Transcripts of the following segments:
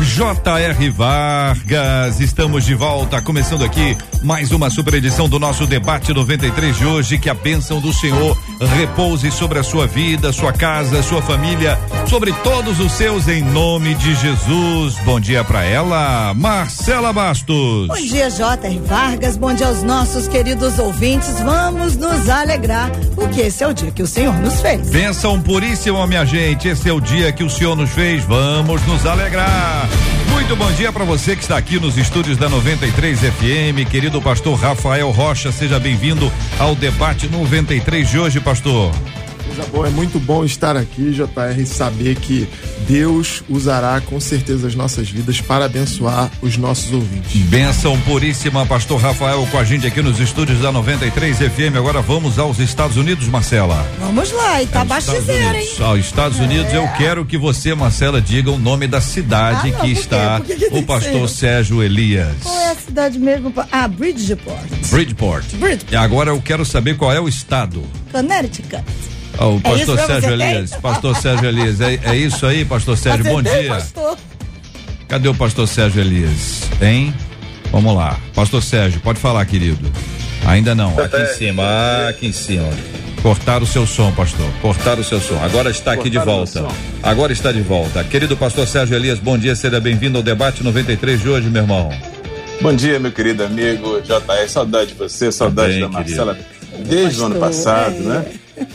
J.R. Vargas, estamos de volta, começando aqui mais uma super edição do nosso debate 93 de hoje. Que a bênção do Senhor repouse sobre a sua vida, sua casa, sua família, sobre todos os seus, em nome de Jesus. Bom dia para ela, Marcela Bastos. Bom dia, J.R. Vargas. Bom dia aos nossos queridos ouvintes. Vamos nos alegrar, porque esse é o dia que o Senhor nos fez. Bênção puríssima, minha gente. Esse é o dia que o Senhor nos fez. Vamos nos alegrar. Muito bom dia para você que está aqui nos estúdios da 93 FM, querido pastor Rafael Rocha, seja bem-vindo ao debate 93 de hoje, pastor. Coisa boa, é muito bom estar aqui, JR, e saber que Deus usará com certeza as nossas vidas para abençoar os nossos ouvintes. Benção puríssima, pastor Rafael, com a gente aqui nos estúdios da 93 FM. Agora vamos aos Estados Unidos, Marcela. Vamos lá, e tá é, hein? Aos Estados Unidos, é. eu quero que você, Marcela, diga o nome da cidade ah, não, que está que que o pastor Sérgio Elias. Qual é a cidade mesmo? Ah, Bridgeport. Bridgeport. Bridgeport. E agora eu quero saber qual é o estado. Connecticut. Oh, o pastor é Sérgio Elias, pastor Sérgio Elias, é, é, isso aí, pastor Sérgio, bom dia. Pastor. Cadê o pastor Sérgio Elias? Hein? Vamos lá. Pastor Sérgio, pode falar, querido. Ainda não. Aqui em cima, aqui em cima. Cortar o seu som, pastor. Cortar o seu som. Agora está aqui de volta. Agora está de volta. Querido pastor Sérgio Elias, bom dia, seja bem-vindo ao debate 93 de hoje, meu irmão. Bom dia, meu querido amigo JR. Saudade de você, saudade Também, da Marcela. Querido desde o ano passado, é. né?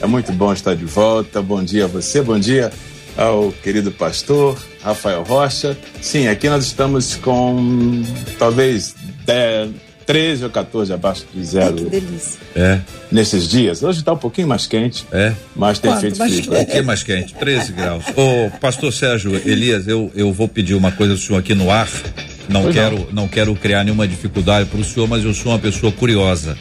É muito bom estar de volta. Bom dia a você, bom dia ao querido pastor Rafael Rocha. Sim, aqui nós estamos com talvez 10, 13 ou 14 abaixo de zero. Ai, que delícia. É. Nesses dias. Hoje está um pouquinho mais quente. É. Mas tem Quanto? feito frio. Um pouquinho mais quente, 13 graus. Ô, pastor Sérgio Elias, eu, eu vou pedir uma coisa do senhor aqui no ar. Não quero, não. não quero criar nenhuma dificuldade para o senhor, mas eu sou uma pessoa curiosa.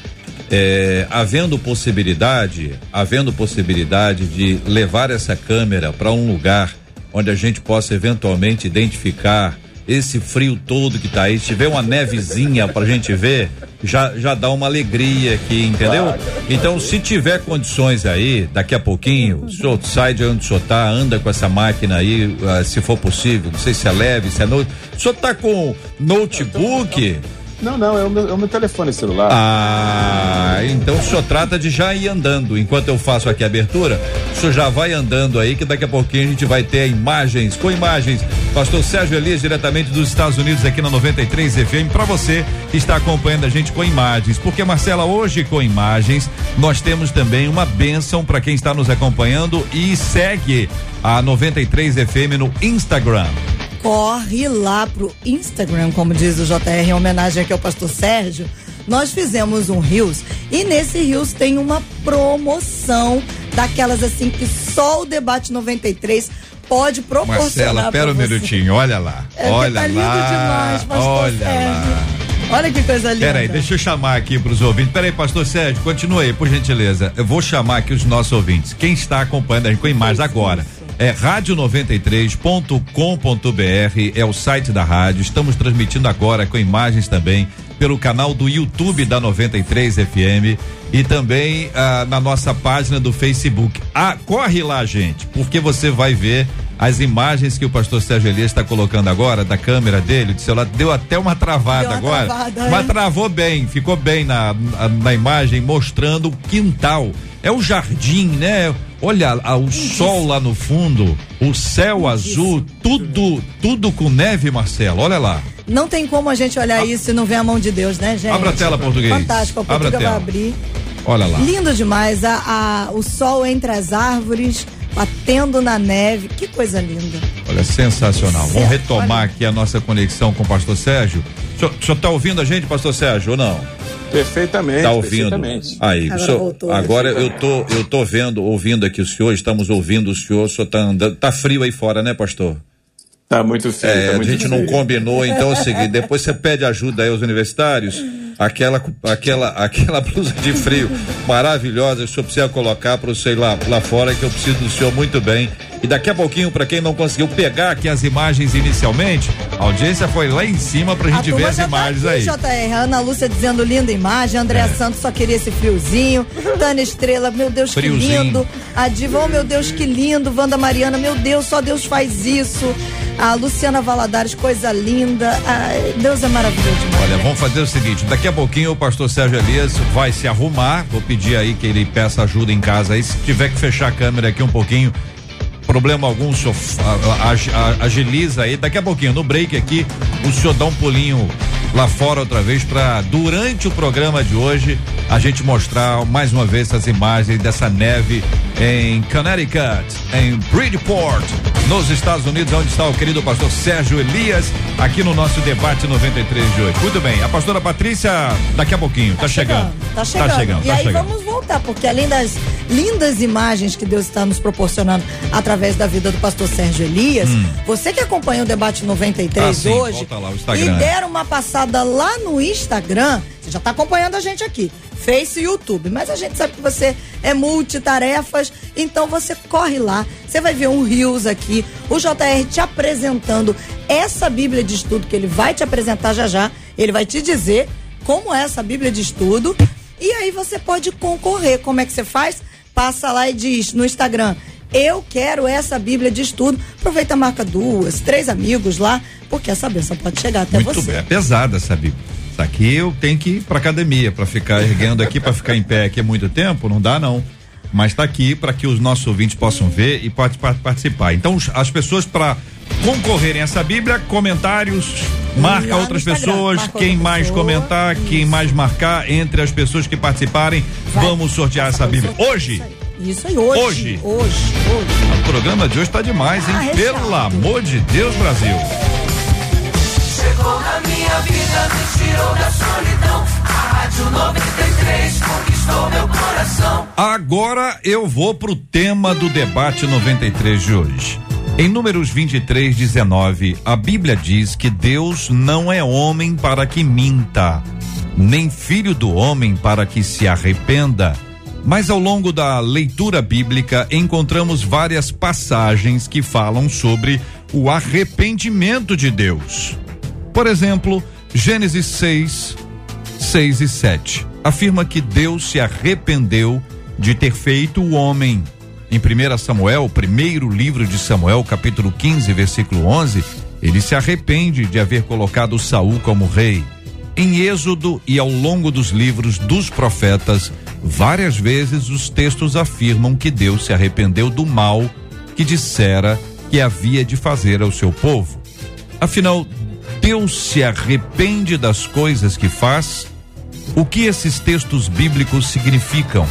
É, havendo possibilidade, havendo possibilidade de levar essa câmera para um lugar onde a gente possa eventualmente identificar esse frio todo que está aí, se tiver uma nevezinha para a gente ver, já, já dá uma alegria aqui, entendeu? Então, se tiver condições aí, daqui a pouquinho, o senhor sai de onde o senhor tá, anda com essa máquina aí, uh, se for possível, não sei se é leve, se é note. O senhor tá com notebook? Não, não, é o meu, é o meu telefone celular. Ah, então o senhor trata de já ir andando. Enquanto eu faço aqui a abertura, o senhor já vai andando aí, que daqui a pouquinho a gente vai ter imagens, com imagens. Pastor Sérgio Elias, diretamente dos Estados Unidos, aqui na 93 FM, para você que está acompanhando a gente com imagens. Porque, Marcela, hoje com imagens, nós temos também uma bênção para quem está nos acompanhando e segue a 93 FM no Instagram corre lá pro Instagram, como diz o JR, em homenagem aqui ao pastor Sérgio. Nós fizemos um Rios e nesse Rios tem uma promoção daquelas assim que só o debate 93 pode proporcionar. Marcela, pera um minutinho, olha lá. É, olha tá lindo lá. demais, olha Sérgio. lá. Olha que coisa linda. Peraí, deixa eu chamar aqui para os ouvintes. Peraí, pastor Sérgio, continue aí, por gentileza. Eu vou chamar aqui os nossos ouvintes. Quem está acompanhando a gente com imagens agora. É rádio93.com.br, é o site da rádio. Estamos transmitindo agora com imagens também pelo canal do YouTube da 93 FM e também ah, na nossa página do Facebook. Ah, corre lá, gente, porque você vai ver as imagens que o pastor Sérgio Elias está colocando agora da câmera dele, do celular, deu até uma travada uma agora, travada, mas é? travou bem, ficou bem na, na, na imagem mostrando o quintal. É o jardim, né? Olha o sol lá no fundo, o céu azul, tudo, tudo com neve, Marcelo. Olha lá. Não tem como a gente olhar isso e não ver a mão de Deus, né, gente? Abra a tela, português. Fantástico, a portuguesa vai abrir. Olha lá. Lindo demais, a, a, o sol entre as árvores, batendo na neve, que coisa linda. Olha, sensacional. Certo. Vamos retomar Olha. aqui a nossa conexão com o pastor Sérgio. O senhor está ouvindo a gente, pastor Sérgio, ou não? Perfeitamente. Tá ouvindo? Perfeitamente. Aí, agora, senhor, voltou, agora eu tô, eu tô vendo, ouvindo aqui o senhor, estamos ouvindo o senhor, o senhor tá andando, tá frio aí fora, né, pastor? Tá muito feio. É, tá muito a gente feio. não combinou, então é o seguinte, depois você pede ajuda aí aos universitários, aquela, aquela, aquela blusa de frio maravilhosa, o senhor precisa colocar para sei lá, lá fora, que eu preciso do senhor muito bem. E daqui a pouquinho, para quem não conseguiu pegar aqui as imagens inicialmente, a audiência foi lá em cima pra gente ver as já imagens tá aqui, aí. JR, Ana Lúcia dizendo linda imagem, Andréa Santos só queria esse friozinho, Tânia Estrela, meu Deus Friozinho. que lindo, a Diva, oh meu Deus que lindo, Wanda Mariana, meu Deus, só Deus faz isso, a Luciana Valadares, coisa linda, Ai, Deus é maravilhoso demais. Olha, vamos fazer o seguinte: daqui a pouquinho o pastor Sérgio Elias vai se arrumar. Vou pedir aí que ele peça ajuda em casa aí. Se tiver que fechar a câmera aqui um pouquinho, problema algum, o senhor a- a- a- agiliza aí. Daqui a pouquinho, no break aqui, o senhor dá um pulinho lá fora outra vez para durante o programa de hoje a gente mostrar mais uma vez essas imagens dessa neve em Connecticut, em Bridgeport, nos Estados Unidos, onde está o querido pastor Sérgio Elias, aqui no nosso debate 93 de hoje. Muito bem, a pastora Patrícia, daqui a pouquinho, tá, chegando. Tá chegando. Tá chegando, e tá aí chegando. vamos voltar, porque além das lindas imagens que Deus está nos proporcionando através da vida do pastor Sérgio Elias, você que acompanha o debate 93 Hum. Ah, sim, hoje lá, e Instagram. der uma passada lá no Instagram, você já está acompanhando a gente aqui. Face e YouTube, mas a gente sabe que você é multitarefas, então você corre lá, você vai ver um Rios aqui, o JR te apresentando essa Bíblia de estudo que ele vai te apresentar já já, ele vai te dizer como é essa Bíblia de estudo. E aí você pode concorrer. Como é que você faz? Passa lá e diz no Instagram. Eu quero essa Bíblia de estudo. Aproveita, marca duas, três amigos lá, porque essa benção pode chegar até Muito você. bem, é pesada essa Bíblia. Aqui eu tenho que ir pra academia, pra ficar erguendo aqui, pra ficar em pé aqui muito tempo, não dá não. Mas tá aqui para que os nossos ouvintes possam ver e pode pa- participar. Então, as pessoas para concorrerem a essa Bíblia, comentários, marca Lá outras pessoas, marca quem outra mais pessoa, comentar, quem isso. mais marcar entre as pessoas que participarem, Vai. vamos sortear essa Bíblia. Hoje, Isso aí, hoje. Hoje. Hoje, hoje. o programa de hoje tá demais, hein? Ah. Pelo amor de Deus, Brasil. Chegou na minha vida, me tirou da solidão. A Rádio 93 conquistou meu coração. Agora eu vou pro tema do debate 93 de hoje. Em Números 23, 19, a Bíblia diz que Deus não é homem para que minta, nem filho do homem para que se arrependa. Mas ao longo da leitura bíblica encontramos várias passagens que falam sobre o arrependimento de Deus. Por exemplo, Gênesis 6, 6 e 7 afirma que Deus se arrependeu de ter feito o homem. Em 1 Samuel, primeiro livro de Samuel, capítulo 15, versículo 11, ele se arrepende de haver colocado Saul como rei. Em Êxodo e ao longo dos livros dos profetas, várias vezes os textos afirmam que Deus se arrependeu do mal que dissera que havia de fazer ao seu povo. Afinal, Deus se arrepende das coisas que faz? O que esses textos bíblicos significam?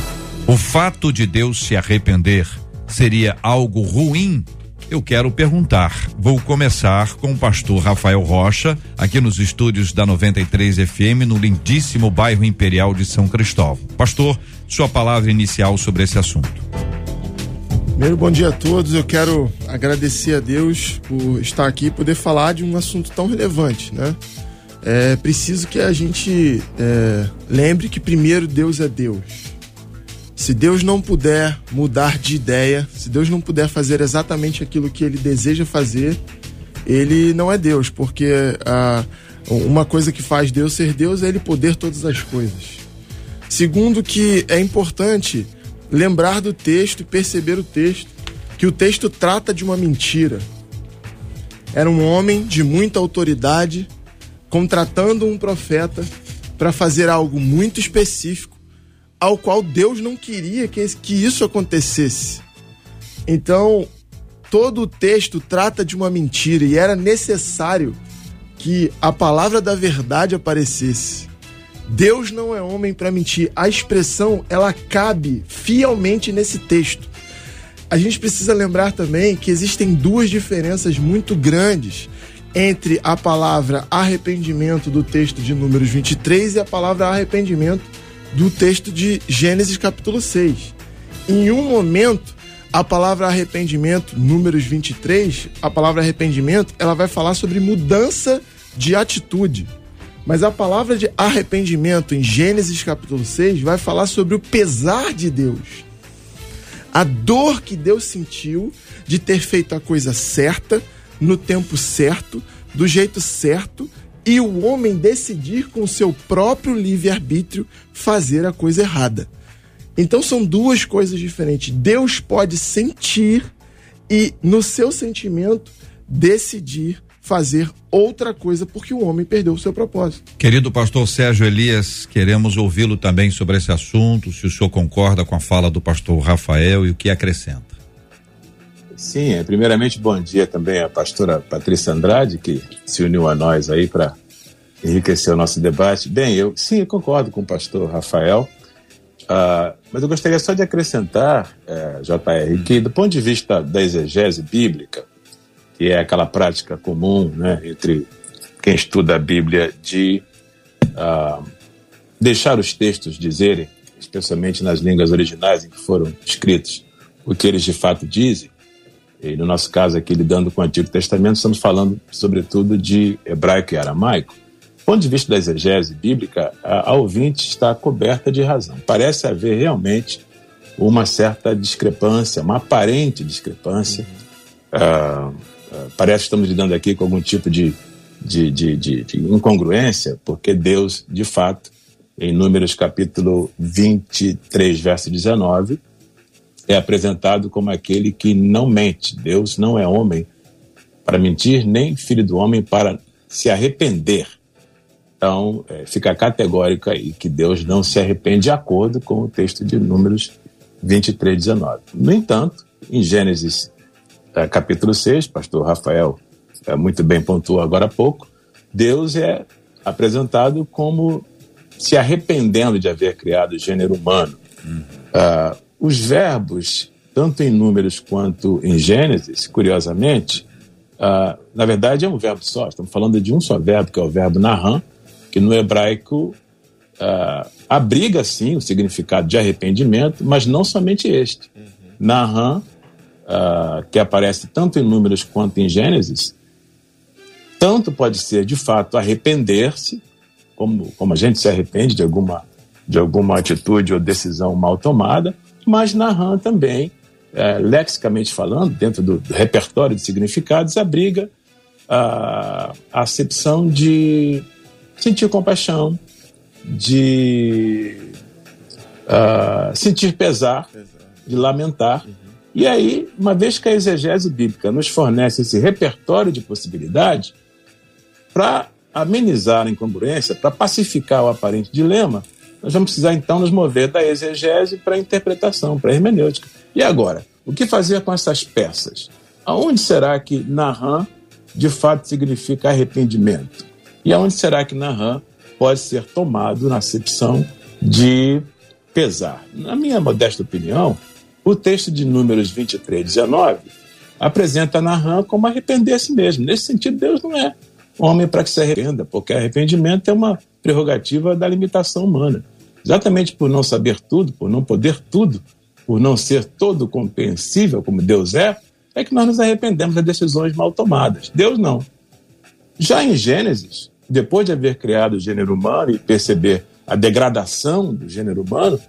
O fato de Deus se arrepender seria algo ruim? Eu quero perguntar. Vou começar com o pastor Rafael Rocha, aqui nos estúdios da 93 FM, no lindíssimo bairro Imperial de São Cristóvão. Pastor, sua palavra inicial sobre esse assunto. Primeiro, bom dia a todos. Eu quero agradecer a Deus por estar aqui e poder falar de um assunto tão relevante, né? É preciso que a gente é, lembre que primeiro Deus é Deus. Se Deus não puder mudar de ideia, se Deus não puder fazer exatamente aquilo que Ele deseja fazer, Ele não é Deus, porque ah, uma coisa que faz Deus ser Deus é Ele poder todas as coisas. Segundo, que é importante lembrar do texto e perceber o texto, que o texto trata de uma mentira. Era um homem de muita autoridade contratando um profeta para fazer algo muito específico, ao qual Deus não queria que, que isso acontecesse. Então, todo o texto trata de uma mentira e era necessário que a palavra da verdade aparecesse. Deus não é homem para mentir. A expressão ela cabe fielmente nesse texto. A gente precisa lembrar também que existem duas diferenças muito grandes entre a palavra arrependimento do texto de Números 23 e a palavra arrependimento do texto de Gênesis capítulo 6. Em um momento, A palavra arrependimento, números 23, a palavra arrependimento, ela vai falar sobre mudança de atitude. Mas a palavra de arrependimento em Gênesis capítulo 6 vai falar sobre o pesar de Deus. A dor que Deus sentiu de ter feito a coisa certa, no tempo certo, do jeito certo, e o homem decidir com seu próprio livre-arbítrio fazer a coisa errada. Então são duas coisas diferentes. Deus pode sentir e, no seu sentimento, decidir fazer outra coisa porque o homem perdeu o seu propósito. Querido pastor Sérgio Elias, queremos ouvi-lo também sobre esse assunto, se o senhor concorda com a fala do pastor Rafael e o que acrescenta. Sim, é, primeiramente bom dia também à pastora Patrícia Andrade, que se uniu a nós aí para enriquecer o nosso debate. Bem, eu sim, eu concordo com o pastor Rafael. Uh, mas eu gostaria só de acrescentar, uh, eh, JR, que do ponto de vista da exegese bíblica, que é aquela prática comum né, entre quem estuda a Bíblia de uh, deixar os textos dizerem, especialmente nas línguas originais em que foram escritos, o que eles de fato dizem. E no nosso caso aqui, lidando com o Antigo Testamento, estamos falando sobretudo de hebraico e aramaico ponto de vista da exegese bíblica, a, a ouvinte está coberta de razão. Parece haver realmente uma certa discrepância, uma aparente discrepância. Uhum. Uh, uh, parece que estamos lidando aqui com algum tipo de, de, de, de, de incongruência, porque Deus, de fato, em Números capítulo 23, verso 19, é apresentado como aquele que não mente. Deus não é homem para mentir, nem filho do homem para se arrepender. Então, é, fica categórico aí que Deus não se arrepende de acordo com o texto de Números 23, 19. No entanto, em Gênesis é, capítulo 6, pastor Rafael é, muito bem pontuou agora há pouco, Deus é apresentado como se arrependendo de haver criado o gênero humano. Uhum. Uh, os verbos, tanto em Números quanto em Gênesis, curiosamente, uh, na verdade é um verbo só, estamos falando de um só verbo, que é o verbo narram, que no hebraico uh, abriga, sim, o significado de arrependimento, mas não somente este. Uhum. Uh, que aparece tanto em Números quanto em Gênesis, tanto pode ser, de fato, arrepender-se, como, como a gente se arrepende de alguma, de alguma atitude ou decisão mal tomada, mas Naham também, é, lexicamente falando, dentro do, repertório de significados, abriga a, a acepção de sentir compaixão, de uh, sentir pesar, de lamentar. E aí, uma vez que a exegese bíblica nos fornece esse repertório de possibilidades, para amenizar a incongruência, para pacificar o aparente dilema, nós vamos precisar então nos mover da exegese para a interpretação, para a hermenêutica. E agora, o que fazer com essas peças? Aonde será que Naham de fato significa arrependimento? E aonde será que Naham pode ser tomado na acepção de pesar? Na minha modesta opinião, o texto de Números 23, 19 apresenta Naham como arrepender-se mesmo. Nesse sentido, Deus não é homem para que se arrependa, porque arrependimento é uma prerrogativa da limitação humana. Exatamente por não saber tudo, por não poder tudo, por não ser todo compreensível como Deus é, é que nós nos arrependemos das decisões mal tomadas. Deus não. Já em Gênesis, depois de haver criado o gênero humano e perceber a degradação do gênero humano,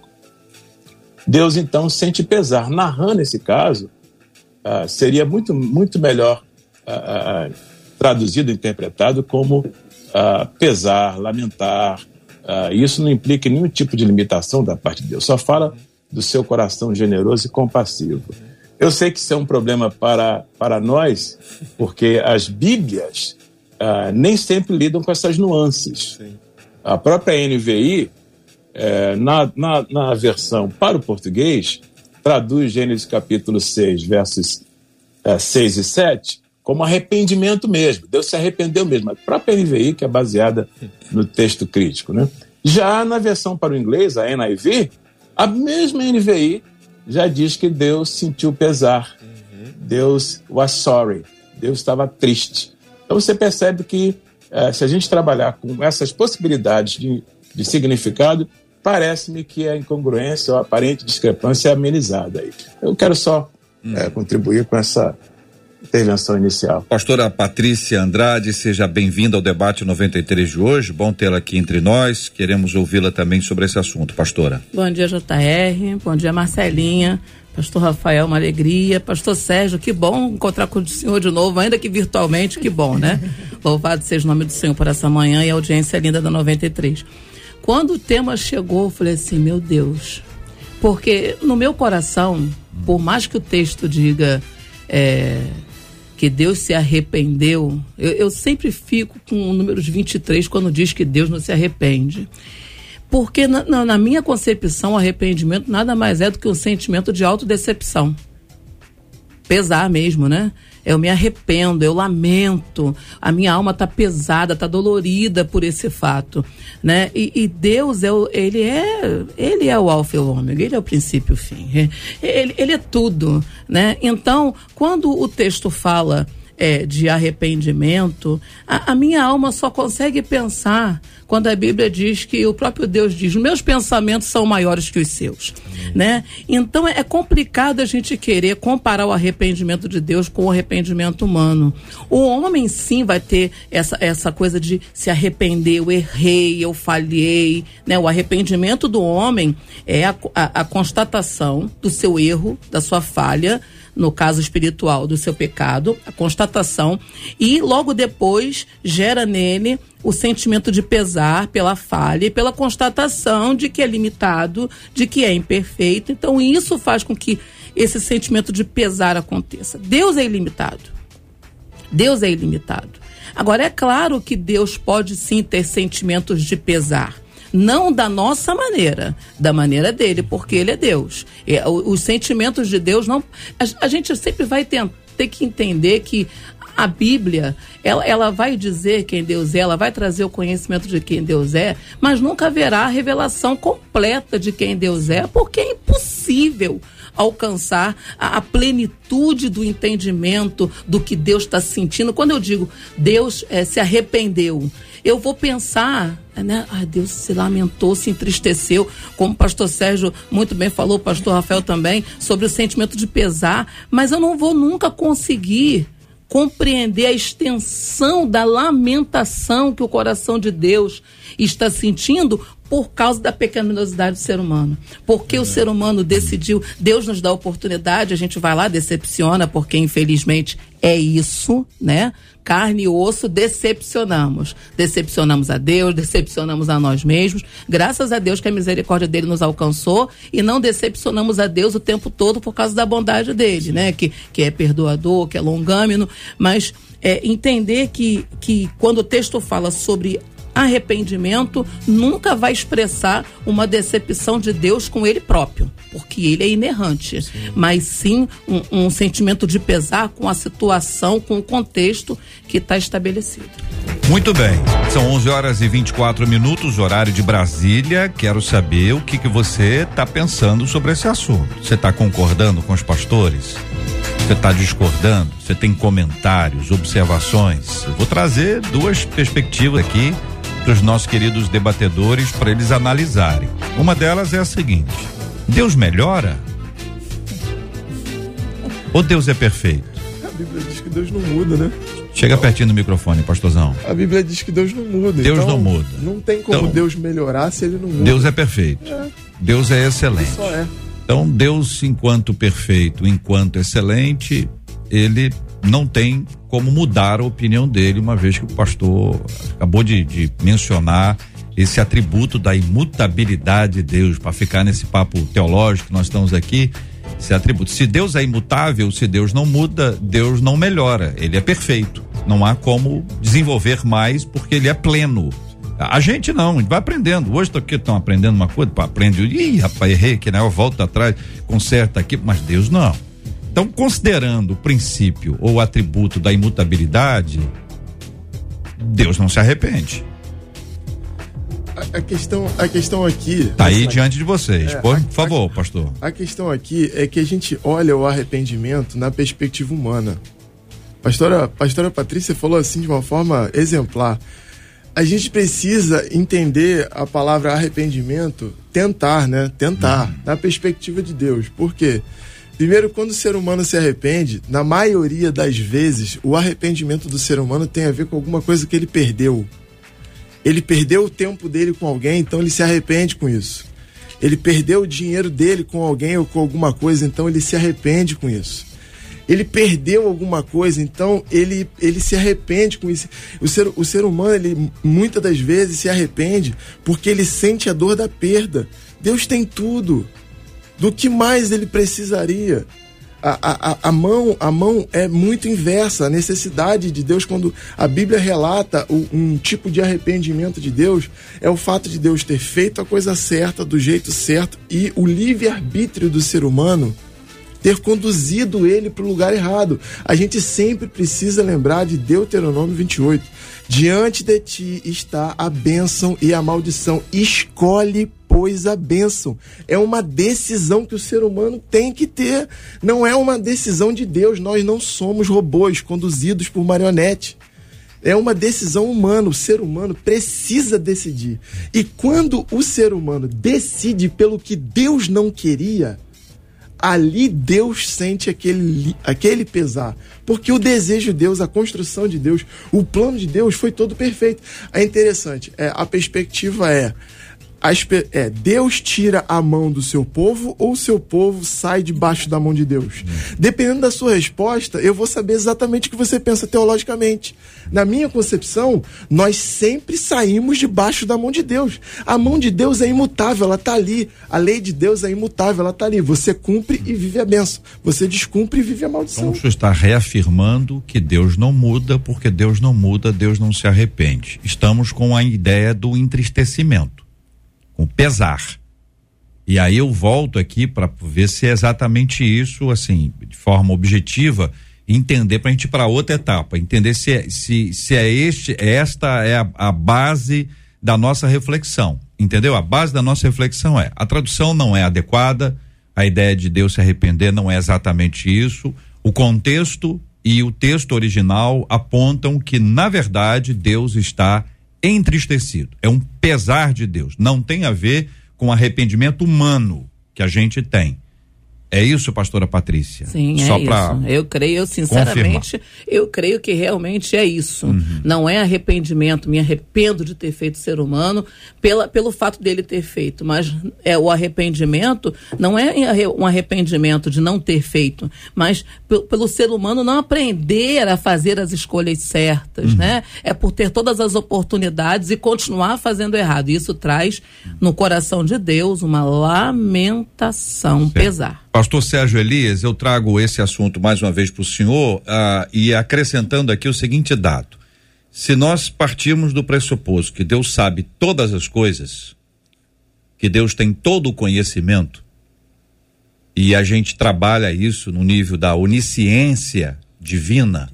Deus então sente pesar. Narrando esse caso, uh, seria muito, muito melhor uh, uh, traduzido, interpretado como pesar, lamentar. isso não implica nenhum tipo de limitação da parte de Deus, só fala do seu coração generoso e compassivo. Eu sei que isso é um problema para, para nós, porque as Bíblias uh, nem sempre lidam com essas nuances. Sim. A própria NVI, é, na, na, na, versão para o português, traduz Gênesis capítulo 6, versos é, 6 e 7, como arrependimento mesmo. Deus se arrependeu mesmo. A própria NVI, que é baseada no texto crítico. Né? Já na versão para o inglês, a NIV, a mesma NVI já diz que Deus sentiu pesar. Uhum. Deus was sorry. Deus estava triste. Então você percebe que é, se a gente trabalhar com essas possibilidades de, de significado, parece-me que a incongruência ou a aparente discrepância é amenizada. Aí. Eu quero só hum. é, contribuir com essa intervenção inicial. Pastora Patrícia Andrade, seja bem-vinda ao debate 93 de hoje. Bom tê-la aqui entre nós. Queremos ouvi-la também sobre esse assunto, pastora. Bom dia, JR. Bom dia, Marcelinha. Pastor Rafael, uma alegria. Pastor Sérgio, que bom encontrar com o senhor de novo, ainda que virtualmente, que bom, né? Louvado seja o nome do Senhor por essa manhã e a audiência linda da 93. Quando o tema chegou, eu falei assim: meu Deus. Porque no meu coração, por mais que o texto diga. É, que Deus se arrependeu, eu, eu sempre fico com o número 23 quando diz que Deus não se arrepende. Porque na, na, na minha concepção, arrependimento nada mais é do que um sentimento de autodecepção. Pesar mesmo, né? Eu me arrependo, eu lamento, a minha alma está pesada, está dolorida por esse fato, né? E, e, Deus é o, ele é ele é o alfa e o ômega, ele é o princípio e o fim, ele, ele é tudo, né? Então, quando o texto fala é, de arrependimento, a, a, minha alma só consegue pensar quando a Bíblia diz que o próprio Deus diz: meus pensamentos são maiores que os seus, né? Então é, é complicado a gente querer comparar o arrependimento de Deus com o arrependimento humano. O homem sim vai ter essa, essa coisa de se arrepender, eu errei, eu falhei, né? O arrependimento do homem é a, a, a constatação do seu erro, da sua falha no caso espiritual, do seu pecado, a constatação, e logo depois gera nele o sentimento de pesar pela falha e pela constatação de que é limitado, de que é imperfeito. Então, isso faz com que esse sentimento de pesar aconteça. Deus é ilimitado. Deus é ilimitado. Agora, é claro que Deus pode sim ter sentimentos de pesar não da nossa maneira, da maneira dele, porque ele é Deus. É, os sentimentos de Deus não. A, a gente sempre vai ter, que entender que a Bíblia, ela, ela vai dizer quem Deus é, ela vai trazer o conhecimento de quem Deus é, mas nunca haverá a revelação completa de quem Deus é, porque é impossível alcançar a, a plenitude do entendimento do que Deus está sentindo. Quando eu digo Deus é, se arrependeu, eu vou pensar, né? Ah, Deus se lamentou, se entristeceu, como o pastor Sérgio muito bem falou, o pastor Rafael também, sobre o sentimento de pesar, mas eu não vou nunca conseguir compreender a extensão da lamentação que o coração de Deus está sentindo por causa da pecaminosidade do ser humano. Porque o ser humano decidiu, Deus nos dá a oportunidade, a gente vai lá, decepciona, porque infelizmente é isso, né? Carne e osso, decepcionamos. Decepcionamos a Deus, decepcionamos a nós mesmos. Graças a Deus que a misericórdia dele nos alcançou e não decepcionamos a Deus o tempo todo por causa da bondade dele, né? Que, que é perdoador, que é longâmino, mas é, entender que, que quando o texto fala sobre arrependimento nunca vai expressar uma decepção de Deus com ele próprio, porque ele é inerrante, sim. mas sim um, um, sentimento de pesar com a situação, com o contexto que está estabelecido. Muito bem, são 11 horas e 24 minutos, horário de Brasília. Quero saber o que, que você está pensando sobre esse assunto. Você está concordando com os pastores? Você está discordando? Você tem comentários, observações? Eu vou trazer duas perspectivas aqui para os nossos queridos debatedores para eles analisarem. Uma delas é a seguinte: Deus melhora? Ou Deus é perfeito? A Bíblia diz que Deus não muda, né? Chega pertinho do microfone, pastorzão. A Bíblia diz que Deus não muda. Deus então, não muda. Não tem como então, Deus melhorar se ele não muda. Deus é perfeito. É. Deus é excelente. Ele só é. Então, Deus, enquanto perfeito, enquanto excelente, ele não tem como mudar a opinião dele, uma vez que o pastor acabou de, de mencionar esse atributo da imutabilidade de Deus, para ficar nesse papo teológico que nós estamos aqui, esse atributo. Se Deus é imutável, se Deus não muda, Deus não melhora, ele é perfeito. Não há como desenvolver mais porque ele é pleno. A gente não, a gente vai aprendendo. Hoje aqui estão aprendendo uma coisa, aprende, ih, rapaz, errei aqui, né? Eu volto atrás, conserta aqui, mas Deus não. Então, considerando o princípio ou o atributo da imutabilidade, Deus não se arrepende. A, a questão, a questão aqui. Está aí diante de vocês. É, por, a, favor, pastor. A questão aqui é que a gente olha o arrependimento na perspectiva humana. Pastora, pastora Patrícia falou assim de uma forma exemplar. A gente precisa entender a palavra arrependimento, tentar, né? Tentar, hum. na perspectiva de Deus. Por quê? Porque Primeiro, quando o ser humano se arrepende, na maioria das vezes, o arrependimento do ser humano tem a ver com alguma coisa que ele perdeu. Ele perdeu o tempo dele com alguém, então ele se arrepende com isso. Ele perdeu o dinheiro dele com alguém ou com alguma coisa, então ele se arrepende com isso. Ele perdeu alguma coisa, então ele, ele se arrepende com isso. O ser, o ser humano, ele muitas das vezes se arrepende porque ele sente a dor da perda. Deus tem tudo. Do que mais ele precisaria? A, a, a, mão, a mão é muito inversa. A necessidade de Deus, quando a Bíblia relata o, um tipo de arrependimento de Deus, é o fato de Deus ter feito a coisa certa, do jeito certo, e o livre-arbítrio do ser humano ter conduzido ele para o lugar errado. A gente sempre precisa lembrar de Deuteronômio 28. Diante de ti está a bênção e a maldição. Escolhe, pois, a bênção. É uma decisão que o ser humano tem que ter. Não é uma decisão de Deus. Nós não somos robôs conduzidos por marionete. É uma decisão humana. O ser humano precisa decidir. E quando o ser humano decide pelo que Deus não queria, ali Deus sente aquele, aquele pesar. Porque o desejo de Deus, a construção de Deus, o plano de Deus foi todo perfeito. É interessante, é, a perspectiva é é, Deus tira a mão do seu povo ou o seu povo sai debaixo da mão de Deus? Dependendo da sua resposta, eu vou saber exatamente o que você pensa teologicamente. Na minha concepção, nós sempre saímos debaixo da mão de Deus. A mão de Deus é imutável, ela está ali. A lei de Deus é imutável, ela está ali. Você cumpre e vive a benção. Você descumpre e vive a maldição. Então, o senhor está reafirmando que Deus não muda, porque Deus não muda, Deus não se arrepende. Estamos com a ideia do entristecimento com pesar. E aí eu volto aqui para ver se é exatamente isso, assim, de forma objetiva, entender para a gente ir para outra etapa, entender se é, se, se é este, esta é a, a base da nossa reflexão, entendeu? A base da nossa reflexão é a tradução não é adequada, a ideia de Deus se arrepender não é exatamente isso, o contexto e o texto original apontam que na verdade Deus está entristecido. É um pesar de Deus. Não tem a ver com arrependimento humano que a gente tem. É isso, pastora Patrícia? Sim, Só é isso. Eu creio, sinceramente, confirmar. eu creio que realmente é isso. Uhum. Não é arrependimento, me arrependo de ter feito ser humano pela, pelo fato dele ter feito, mas é o arrependimento não é um arrependimento de não ter feito, mas pelo ser humano não aprender a fazer as escolhas certas, uhum. né? É por ter todas as oportunidades e continuar fazendo errado. Isso traz no coração de Deus uma lamentação, certo. pesar. Pastor Sérgio Elias, eu trago esse assunto mais uma vez para o senhor ah, e acrescentando aqui o seguinte dado. Se nós partirmos do pressuposto que Deus sabe todas as coisas, que Deus tem todo o conhecimento, e a gente trabalha isso no nível da onisciência divina,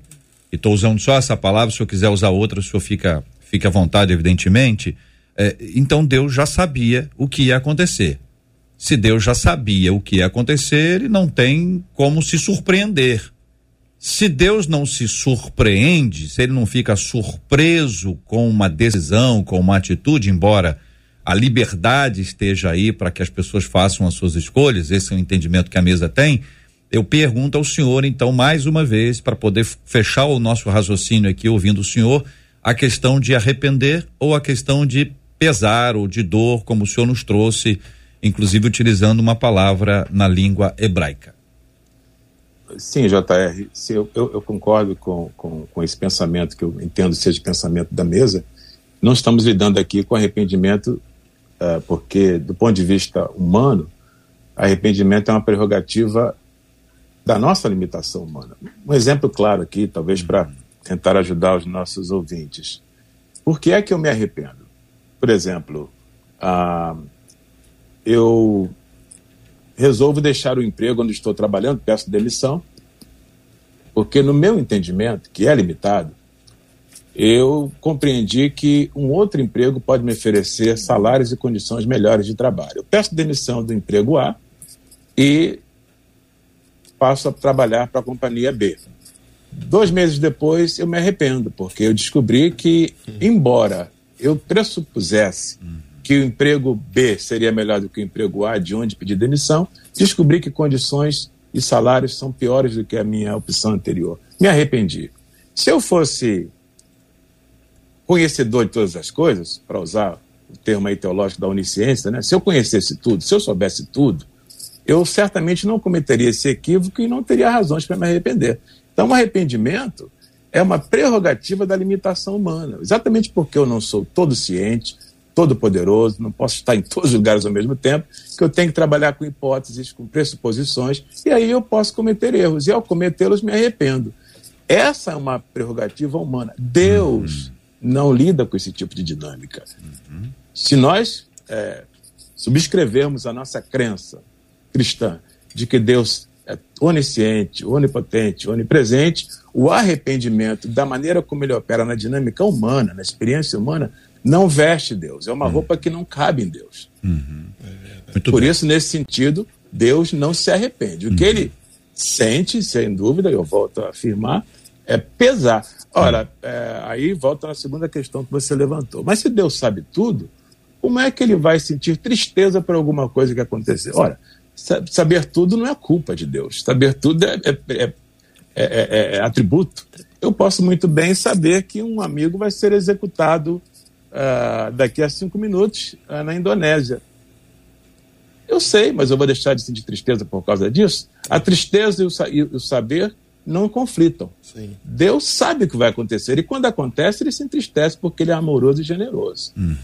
e estou usando só essa palavra, se eu quiser usar outra, o senhor fica, fica à vontade, evidentemente. É, então Deus já sabia o que ia acontecer se Deus já sabia o que ia acontecer, ele não tem como se surpreender. Se Deus não se surpreende, se ele não fica surpreso com uma decisão, com uma atitude, embora a liberdade esteja aí para que as pessoas façam as suas escolhas, esse é o entendimento que a mesa tem. Eu pergunto ao senhor, então, mais uma vez, para poder fechar o nosso raciocínio aqui, ouvindo o senhor, a questão de arrepender ou a questão de pesar ou de dor, como o senhor nos trouxe inclusive utilizando uma palavra na língua hebraica. Sim, JR, sim, eu, eu, eu, concordo com, com, com esse pensamento, que eu entendo seja pensamento da mesa. Não estamos lidando aqui com arrependimento, uh, porque, do ponto de vista humano, arrependimento é uma prerrogativa da nossa limitação humana. Um exemplo claro aqui, talvez para tentar ajudar os nossos ouvintes. Por que é que eu me arrependo? Por exemplo, uh, eu resolvo deixar o emprego onde estou trabalhando, peço demissão, porque no meu entendimento, que é limitado, eu compreendi que um outro emprego pode me oferecer salários e condições melhores de trabalho. Eu peço demissão do emprego A e passo a trabalhar para a companhia B. Dois meses depois, eu me arrependo, porque eu descobri que, embora eu pressupusesse que o emprego B seria melhor do que o emprego A, de onde pedir demissão, descobri que condições e salários são piores do que a minha opção anterior. Me arrependi. Se eu fosse conhecedor de todas as coisas, para usar o termo aí teológico da onisciência, né? se eu conhecesse tudo, se eu soubesse tudo, eu certamente não cometeria esse equívoco e não teria razões para me arrepender. Então, o arrependimento é uma prerrogativa da limitação humana. Exatamente porque eu não sou todo ciente, todo poderoso, não posso estar em todos os lugares ao mesmo tempo, que eu tenho que trabalhar com hipóteses, com pressuposições, e aí eu posso cometer erros. E ao cometê-los, me arrependo. Essa é uma prerrogativa humana. Deus uhum. não lida com esse tipo de dinâmica. Uhum. Se nós é, subscrevermos a nossa crença cristã de que Deus é onisciente, onipotente, onipresente, o arrependimento, da maneira como ele opera na dinâmica humana, na experiência humana, não veste Deus. É uma uhum. roupa que não cabe em Deus. Uhum. Por bem. isso, nesse sentido, Deus não se arrepende. O que uhum. ele sente, sem dúvida, eu volto a afirmar, é pesar. Ora, é, aí volta na segunda questão que você levantou. Mas se Deus sabe tudo, como é que ele vai sentir tristeza por alguma coisa que aconteceu? Ora, saber tudo não é culpa de Deus. Saber tudo é, é, é, é atributo. Eu posso muito bem saber que um amigo vai ser executado uh, daqui a cinco minutos uh, na Indonésia. Eu sei, mas eu vou deixar de sentir tristeza por causa disso? A tristeza e o, e o saber não conflitam. Sim. Deus sabe o que vai acontecer e quando acontece ele se entristece porque ele é amoroso e generoso. Uhum.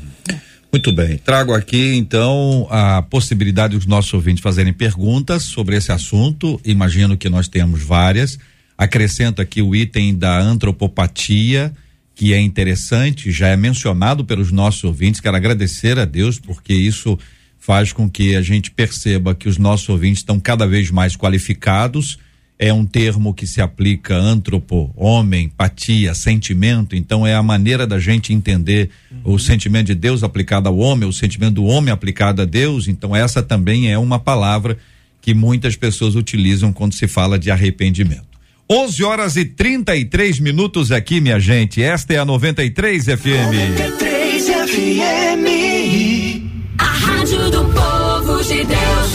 Muito bem, trago aqui então a possibilidade dos nossos ouvintes fazerem perguntas sobre esse assunto. Imagino que nós temos várias. Acrescento aqui o item da antropopatia que é interessante, já é mencionado pelos nossos ouvintes. Quero agradecer a Deus, porque isso faz com que a gente perceba que os nossos ouvintes estão cada vez mais qualificados. É um termo que se aplica antropo, homem, patia, sentimento. Então é a maneira da gente entender uhum. o sentimento de Deus aplicado ao homem, o sentimento do homem aplicado a Deus. Então essa também é uma palavra que muitas pessoas utilizam quando se fala de arrependimento. 11 horas e 33 minutos aqui, minha gente. Esta é a 93 FM. 93 FM.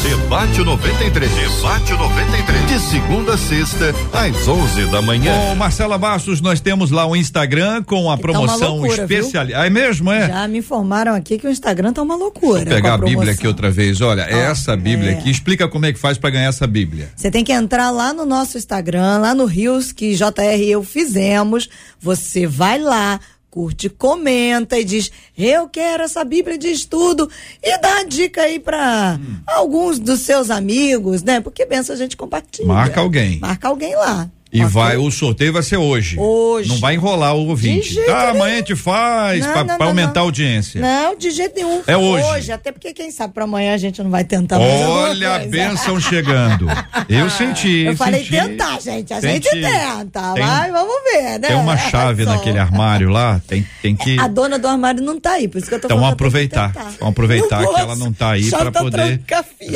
Debate 93. Debate 93. De segunda a sexta, às 11 da manhã. Bom, Marcela Bastos, nós temos lá o um Instagram com a que promoção tá especial. É mesmo, é? Já me informaram aqui que o Instagram tá uma loucura. Vou pegar a, a, Bíblia aqui outra vez. Olha, ah, essa Bíblia é. aqui, explica como é que faz para ganhar essa Bíblia. Você tem que entrar lá no nosso Instagram, lá no Rios, que JR e eu fizemos. Você vai lá curte, comenta e diz: Eu quero essa Bíblia de estudo. E dá a dica aí para hum. alguns dos seus amigos, né? Porque benção a gente compartilha. Marca alguém. Marca alguém lá. E okay. vai, o sorteio vai ser hoje. Hoje. Não vai enrolar o ouvinte. Tá, amanhã a gente faz para aumentar não. a audiência. Não, de jeito nenhum. É hoje. Hoje, até porque quem sabe para amanhã a gente não vai tentar Olha a bênção chegando. Eu senti. Eu falei senti, tentar, gente. A senti. gente tenta. Tem, vai, vamos ver, né? Tem uma chave naquele armário lá, tem, tem que. A dona do armário não tá aí, por isso que eu tô então, falando. Então aproveitar. Vamos aproveitar que ela não tá aí para poder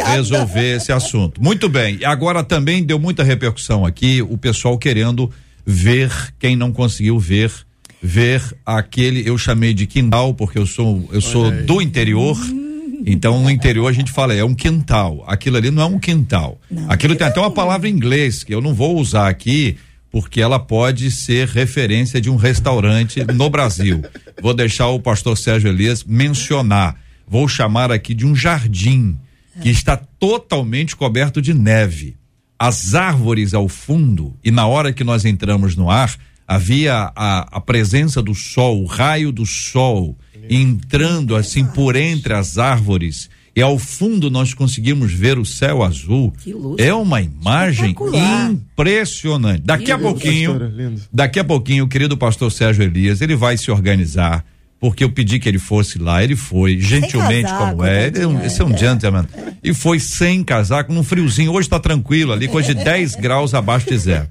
resolver esse assunto. Muito bem. Agora também deu muita repercussão aqui, o pessoal querendo ver quem não conseguiu ver ver aquele eu chamei de quintal porque eu sou eu sou do interior então no interior a gente fala é um quintal aquilo ali não é um quintal. Não, aquilo tem até uma palavra em inglês que eu não vou usar aqui porque ela pode ser referência de um restaurante no Brasil. Vou deixar o pastor Sérgio Elias mencionar. Vou chamar aqui de um jardim que está totalmente coberto de neve as árvores ao fundo e na hora que nós entramos no ar havia a, a presença do sol, o raio do sol entrando assim por entre as árvores e ao fundo nós conseguimos ver o céu azul. É uma imagem impressionante. Daqui a pouquinho, daqui a pouquinho, o querido pastor Sérgio Elias, ele vai se organizar porque eu pedi que ele fosse lá, ele foi, gentilmente casaco, como é, é um, esse é um gentleman, e foi sem casaco, num friozinho, hoje está tranquilo ali, coisa de 10 graus abaixo de zero.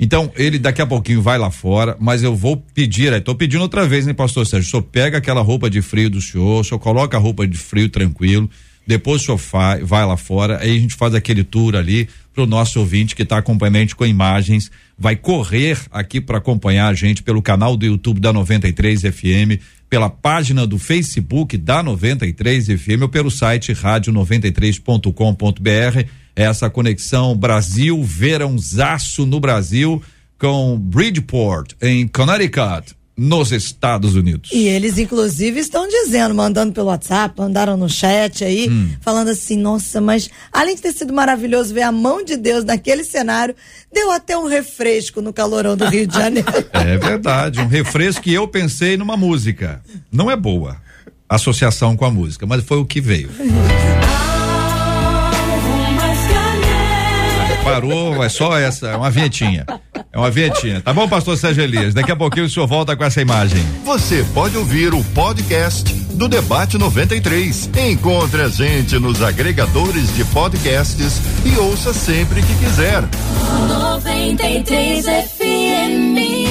Então, ele daqui a pouquinho vai lá fora, mas eu vou pedir, estou pedindo outra vez, né, pastor Sérgio? O senhor pega aquela roupa de frio do senhor, o senhor coloca a roupa de frio tranquilo, depois o senhor vai lá fora, aí a gente faz aquele tour ali para o nosso ouvinte que está acompanhando a gente com imagens, vai correr aqui para acompanhar a gente pelo canal do YouTube da 93 FM, pela página do Facebook da 93 FM ou pelo site rádio93.com.br. essa conexão Brasil, verãozaço no Brasil com Bridgeport, em Connecticut nos Estados Unidos. E eles, inclusive, estão dizendo, mandando pelo WhatsApp, mandaram no chat aí, hum. falando assim: nossa, mas além de ter sido maravilhoso ver a mão de Deus naquele cenário, deu até um refresco no calorão do Rio de Janeiro. é verdade, um refresco que eu pensei numa música. Não é boa associação com a música, mas foi o que veio. Parou, é só essa, é uma vinhetinha. É uma vinhetinha. Tá bom, pastor Sérgio Elias? Daqui a pouquinho o senhor volta com essa imagem. Você pode ouvir o podcast do Debate 93. Encontre a gente nos agregadores de podcasts e ouça sempre que quiser. 93 FM.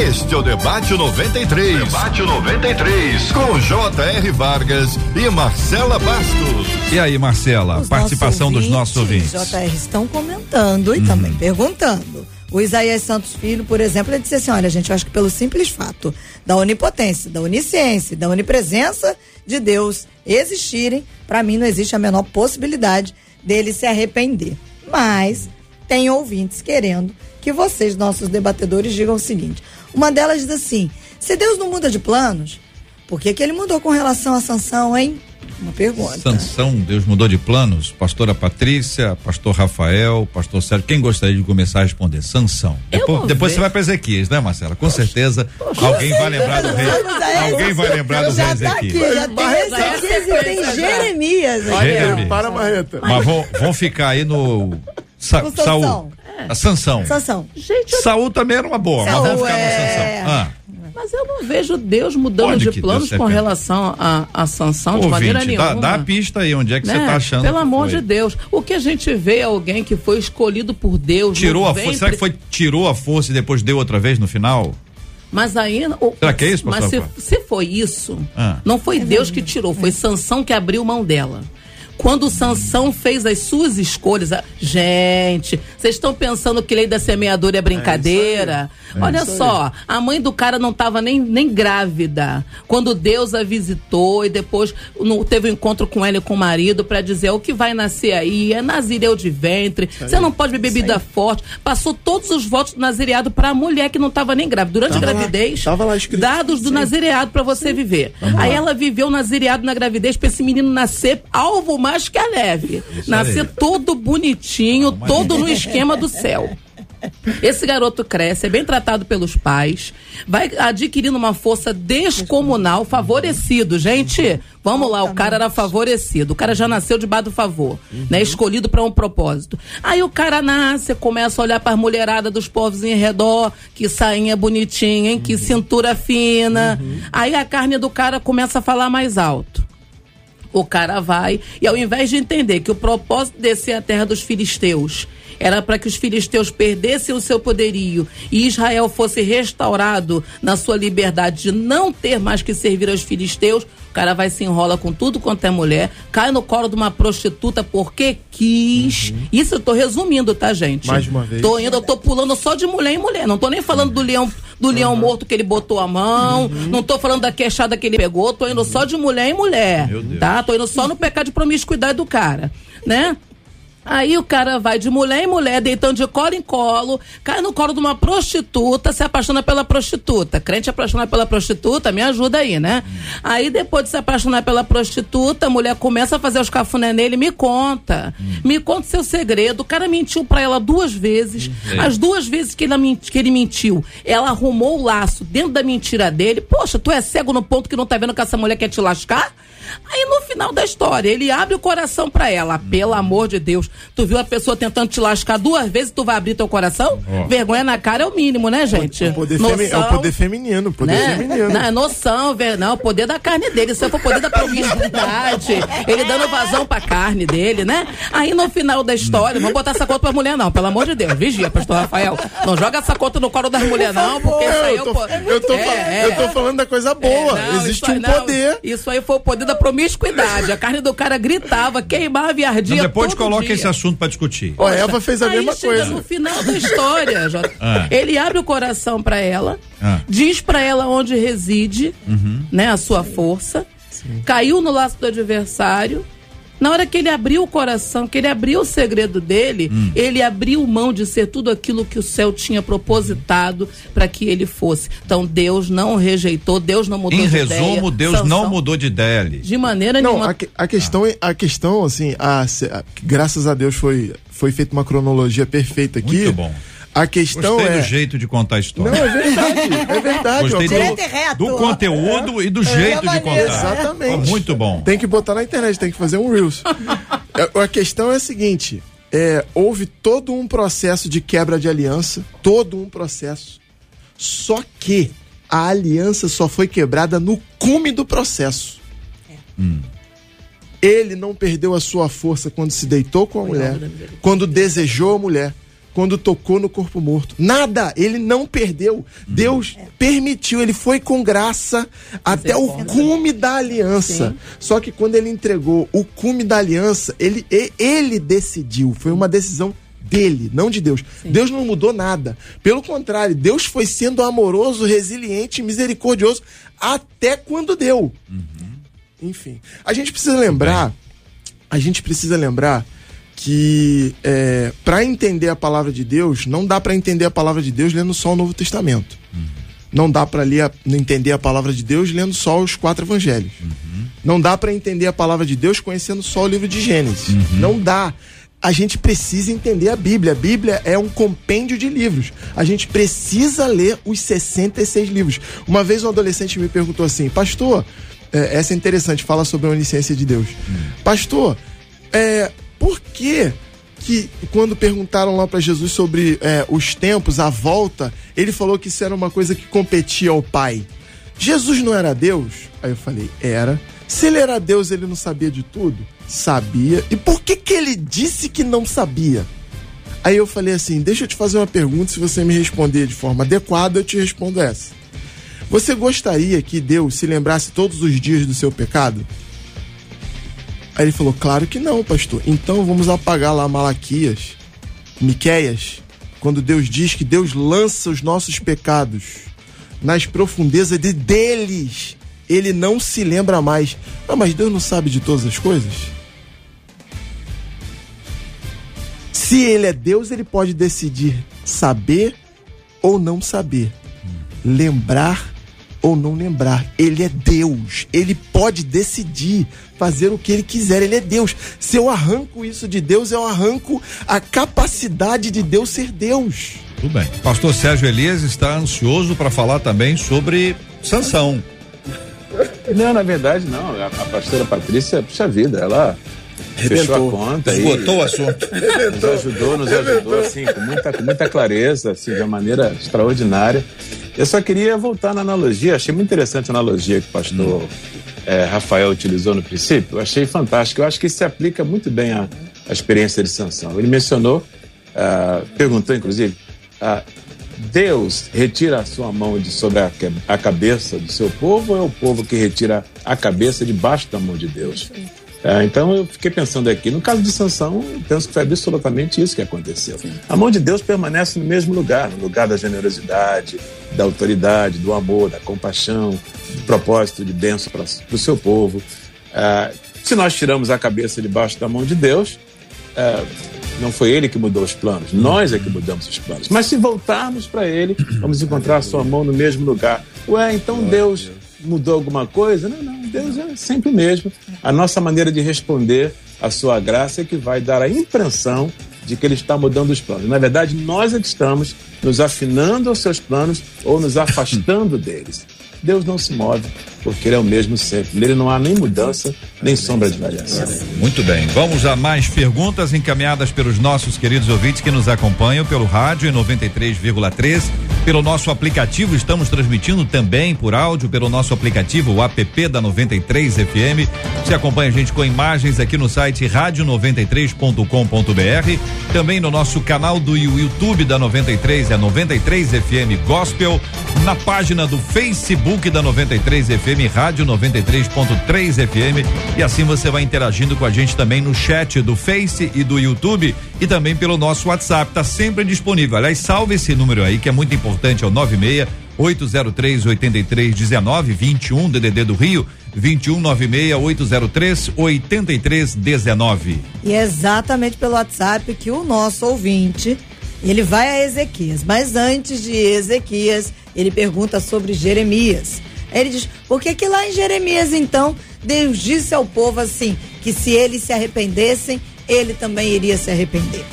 Este é o Debate 93. Debate 93. Com J.R. Vargas e Marcela Bastos. E aí, Marcela, Os participação ouvintes, dos nossos ouvintes. J.R. estão comentando e hum. também perguntando. O Isaías Santos Filho, por exemplo, ele disse assim: olha, gente, eu acho que pelo simples fato da onipotência, da onisciência, da onipresença de Deus existirem, para mim não existe a menor possibilidade dele se arrepender. Mas tem ouvintes querendo que vocês, nossos debatedores, digam o seguinte: uma delas diz assim: se Deus não muda de planos, por que, que ele mudou com relação à sanção, hein? Uma pergunta. Sanção, Deus mudou de planos? Pastora Patrícia, pastor Rafael, pastor Sérgio, quem gostaria de começar a responder? Sanção. Depois, depois você vai para Ezequias, né, Marcela? Com certeza Poxa, alguém vai lembrar do rei. Alguém vai lembrar do rei Ezequias. Aqui, já tem Ezequias e tem Jeremias. Jeremias. Para, Marreta. Mas vão, vão ficar aí no Sa Saul. A Sansão. Sansão. Gente, eu... Saul também era uma boa, Saul mas vamos ficar é... Sansão. Ah. Mas eu não vejo Deus mudando de planos com relação à, à sanção Ouvinte, de maneira nenhuma. Dá, dá a pista aí, onde é que você está né? achando? Pelo amor de Deus. O que a gente vê é alguém que foi escolhido por Deus. Tirou a força. Será que foi, tirou a força e depois deu outra vez no final? Mas aí. O, Será que é isso, Mas se, se, foi isso, ah. não foi é Deus que tirou, foi Sansão que abriu mão dela. Quando Sansão fez as suas escolhas, gente, vocês estão pensando que lei da semeadura é brincadeira? É é Olha só, a mãe do cara não estava nem, nem grávida. Quando Deus a visitou e depois no, teve um encontro com ela e com o marido para dizer o que vai nascer aí, é nazireu de ventre, você não pode beber bebida forte. Passou todos os votos do nazireado para a mulher que não estava nem grávida. Durante tava a gravidez, lá, lá dados do Sim. nazireado para você Sim. viver. Vamos aí lá. ela viveu o nazireado na gravidez para esse menino nascer alvo mais que a neve. Isso Nascer aí. todo bonitinho, todo no esquema do céu. Esse garoto cresce, é bem tratado pelos pais, vai adquirindo uma força descomunal, favorecido. Gente, vamos lá, o cara era favorecido, o cara já nasceu debaixo do favor, uhum. né? Escolhido para um propósito. Aí o cara nasce, começa a olhar para a mulherada dos povos em redor, que sainha bonitinha, hein? Que uhum. cintura fina. Uhum. Aí a carne do cara começa a falar mais alto o cara vai e ao invés de entender que o propósito de ser a terra dos filisteus era para que os filisteus perdessem o seu poderio e Israel fosse restaurado na sua liberdade de não ter mais que servir aos filisteus, o cara vai se enrola com tudo quanto é mulher, cai no colo de uma prostituta porque quis. Uhum. Isso eu tô resumindo, tá, gente? Mais uma vez. Tô indo, eu tô pulando só de mulher em mulher. Não tô nem falando do leão do leão uhum. morto que ele botou a mão, uhum. não tô falando da queixada que ele pegou, tô indo só de mulher em mulher, tá? Tô indo só no pecado de promiscuidade do cara, né? Aí o cara vai de mulher em mulher, deitando de colo em colo, cai no colo de uma prostituta, se apaixona pela prostituta. Crente apaixonar pela prostituta, me ajuda aí, né? Aí depois de se apaixonar pela prostituta, a mulher começa a fazer os cafuné nele, me conta. Hum. Me conta seu segredo. O cara mentiu para ela duas vezes. Hum. As duas vezes que ele, que ele mentiu, ela arrumou o laço dentro da mentira dele. Poxa, tu é cego no ponto que não tá vendo que essa mulher quer te lascar? Aí no final da história, ele abre o coração para ela. Pelo amor de Deus. Tu viu a pessoa tentando te lascar duas vezes, tu vai abrir teu coração? Oh. Vergonha na cara é o mínimo, né, gente? O poder noção, é o poder feminino, poder né? feminino. Não, é noção, ver, não, o poder da carne dele. Isso foi o poder da promiscuidade. ele dando vazão pra carne dele, né? Aí no final da história, vou botar essa conta pra mulher, não, pelo amor de Deus. Vigia, pastor Rafael. Não joga essa conta no colo das mulheres, não, porque isso aí eu tô, é o eu, tô, é, eu tô é. falando da coisa boa. É, não, Existe um poder. Isso aí foi o poder da promiscuidade. A carne do cara gritava, queimava e ardia. Mas depois coloca dia. esse assunto para discutir. a Eva fez a mesma coisa. no final da história, ah. ele abre o coração para ela, ah. diz para ela onde reside, uhum. né, a sua força. Sim. Caiu no laço do adversário Na hora que ele abriu o coração, que ele abriu o segredo dele, hum. ele abriu mão de ser tudo aquilo que o céu tinha propositado para que ele fosse. Então Deus não rejeitou, Deus não mudou em de resumo, ideia. Em resumo, Deus Sansão, não mudou de ideia ali. De maneira não, nenhuma. A, a questão, a questão assim, a, a, graças a Deus foi foi feita uma cronologia perfeita aqui. Muito bom. A questão Gostei é. do jeito de contar a história. Não, é verdade. É verdade. Gostei do, do conteúdo é. e do jeito é de contar. Exatamente. muito bom. Tem que botar na internet, tem que fazer um Reels. É, a questão é a seguinte: é, houve todo um processo de quebra de aliança, todo um processo. Só que a aliança só foi quebrada no cume do processo. É. Hum. Ele não perdeu a sua força quando se deitou com a mulher, quando desejou a mulher quando tocou no corpo morto. Nada, ele não perdeu. Deus é. permitiu, ele foi com graça até o cume da aliança. Sim. Só que quando ele entregou o cume da aliança, ele, ele decidiu, foi uma decisão dele, não de Deus. Sim. Deus não mudou nada. Pelo contrário, Deus foi sendo amoroso, resiliente misericordioso até quando deu. Uhum. Enfim, a gente precisa lembrar, a gente precisa lembrar que é, para entender a palavra de Deus, não dá para entender a palavra de Deus lendo só o Novo Testamento. Uhum. Não dá para entender a palavra de Deus lendo só os quatro evangelhos. Uhum. Não dá para entender a palavra de Deus conhecendo só o livro de Gênesis. Uhum. Não dá. A gente precisa entender a Bíblia. A Bíblia é um compêndio de livros. A gente precisa ler os 66 livros. Uma vez um adolescente me perguntou assim, pastor, é, essa é interessante, fala sobre a onisciência de Deus. Hum. Pastor, é, por que que quando perguntaram lá para Jesus sobre é, os tempos, a volta, ele falou que isso era uma coisa que competia ao Pai. Jesus não era Deus? Aí eu falei, era. Se ele era Deus, ele não sabia de tudo? Sabia. E por que que ele disse que não sabia? Aí eu falei assim, deixa eu te fazer uma pergunta, se você me responder de forma adequada, eu te respondo essa. Você gostaria que Deus se lembrasse todos os dias do seu pecado? Aí ele falou: Claro que não, pastor. Então vamos apagar lá Malaquias, Miqueias, quando Deus diz que Deus lança os nossos pecados nas profundezas de deles. Ele não se lembra mais. Ah, mas Deus não sabe de todas as coisas? Se ele é Deus, ele pode decidir saber ou não saber, lembrar ou não lembrar. Ele é Deus. Ele pode decidir fazer o que ele quiser. Ele é Deus. Se eu arranco isso de Deus, eu arranco a capacidade de Deus ser Deus. Tudo bem. Pastor Sérgio Elias está ansioso para falar também sobre Sansão. Não, na verdade, não. A, a pastora Patrícia, puxa vida, ela Fechou a conta Esgotou o assunto. Nos ajudou, nos ajudou, assim, com muita, com muita clareza, assim, de uma maneira extraordinária. Eu só queria voltar na analogia, achei muito interessante a analogia que o pastor hum. é, Rafael utilizou no princípio, eu achei fantástico. Eu acho que isso se aplica muito bem à, à experiência de sanção. Ele mencionou, uh, perguntou inclusive, uh, Deus retira a sua mão de sobre a, a cabeça do seu povo ou é o povo que retira a cabeça debaixo da mão de Deus? É, então eu fiquei pensando aqui, no caso de Sansão, penso que foi absolutamente isso que aconteceu. A mão de Deus permanece no mesmo lugar, no lugar da generosidade, da autoridade, do amor, da compaixão, do propósito de bênção para o seu povo. É, se nós tiramos a cabeça debaixo da mão de Deus, é, não foi ele que mudou os planos, nós é que mudamos os planos. Mas se voltarmos para ele, vamos encontrar a sua mão no mesmo lugar. Ué, então Deus mudou alguma coisa? Não, não, Deus é sempre o mesmo. A nossa maneira de responder à sua graça é que vai dar a impressão de que ele está mudando os planos. Na verdade, nós é que estamos nos afinando aos seus planos ou nos afastando deles. Deus não se move, porque Ele é o mesmo sempre. Nele não há nem mudança, nem sombra de variação. Muito bem. Vamos a mais perguntas encaminhadas pelos nossos queridos ouvintes que nos acompanham pelo rádio em 93,3, pelo nosso aplicativo. Estamos transmitindo também por áudio pelo nosso aplicativo, o app da 93 FM. Você acompanha a gente com imagens aqui no site rádio93.com.br, também no nosso canal do YouTube da 93, é 93 FM Gospel, na página do Facebook da 93 FM FM Rádio 93.3 FM e assim você vai interagindo com a gente também no chat do Face e do YouTube e também pelo nosso WhatsApp, tá sempre disponível. Aliás, salve esse número aí que é muito importante, é o 96 803 8319 21 DDD do Rio 2196 803 8319. E é exatamente pelo WhatsApp que o nosso ouvinte, ele vai a Ezequias, mas antes de Ezequias, ele pergunta sobre Jeremias. Aí ele diz: "Por que que lá em Jeremias então Deus disse ao povo assim, que se eles se arrependessem, ele também iria se arrepender?"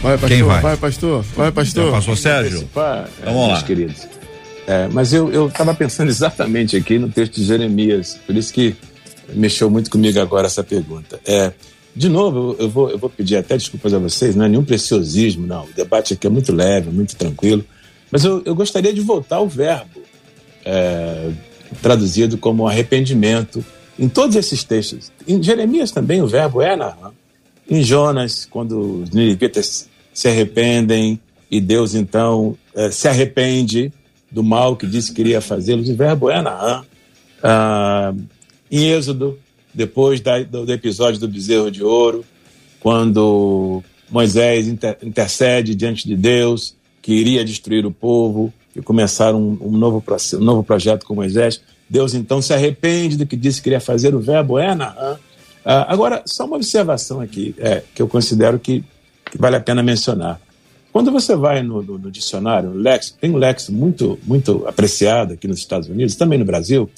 Vai, pastor. Quem vai? Vai, pastor. Vai, pastor. Pastor Sérgio. Antecipar, Então vamos meus lá. queridos. É, mas eu estava pensando exatamente aqui no texto de Jeremias, por isso que mexeu muito comigo agora essa pergunta. É, de novo, eu, vou, eu vou pedir até desculpas a vocês, não é nenhum preciosismo, não. O debate aqui é muito leve, muito tranquilo. Mas eu, eu gostaria de voltar ao verbo, é, traduzido como arrependimento, em todos esses textos. Em Jeremias também o verbo é narrar. Em Jonas, quando os ninivitas se arrependem e Deus então eh, se arrepende do mal que disse que iria fazê-los, o verbo é narrar. Ah, em Êxodo, depois da- do, do episódio do bezerro de ouro, quando Moisés inter- intercede diante de Deus que iria destruir o povo e começar um, um novo, um novo projeto com Moisés, Deus então se arrepende do que disse que iria fazer, o verbo é narrar. Ah, agora, só uma observação aqui, é, que eu considero que, que vale a pena mencionar. Quando você vai no, no- no dicionário, no léxico, tem um léxico muito, muito apreciado aqui nos Estados Unidos, também no Brasil,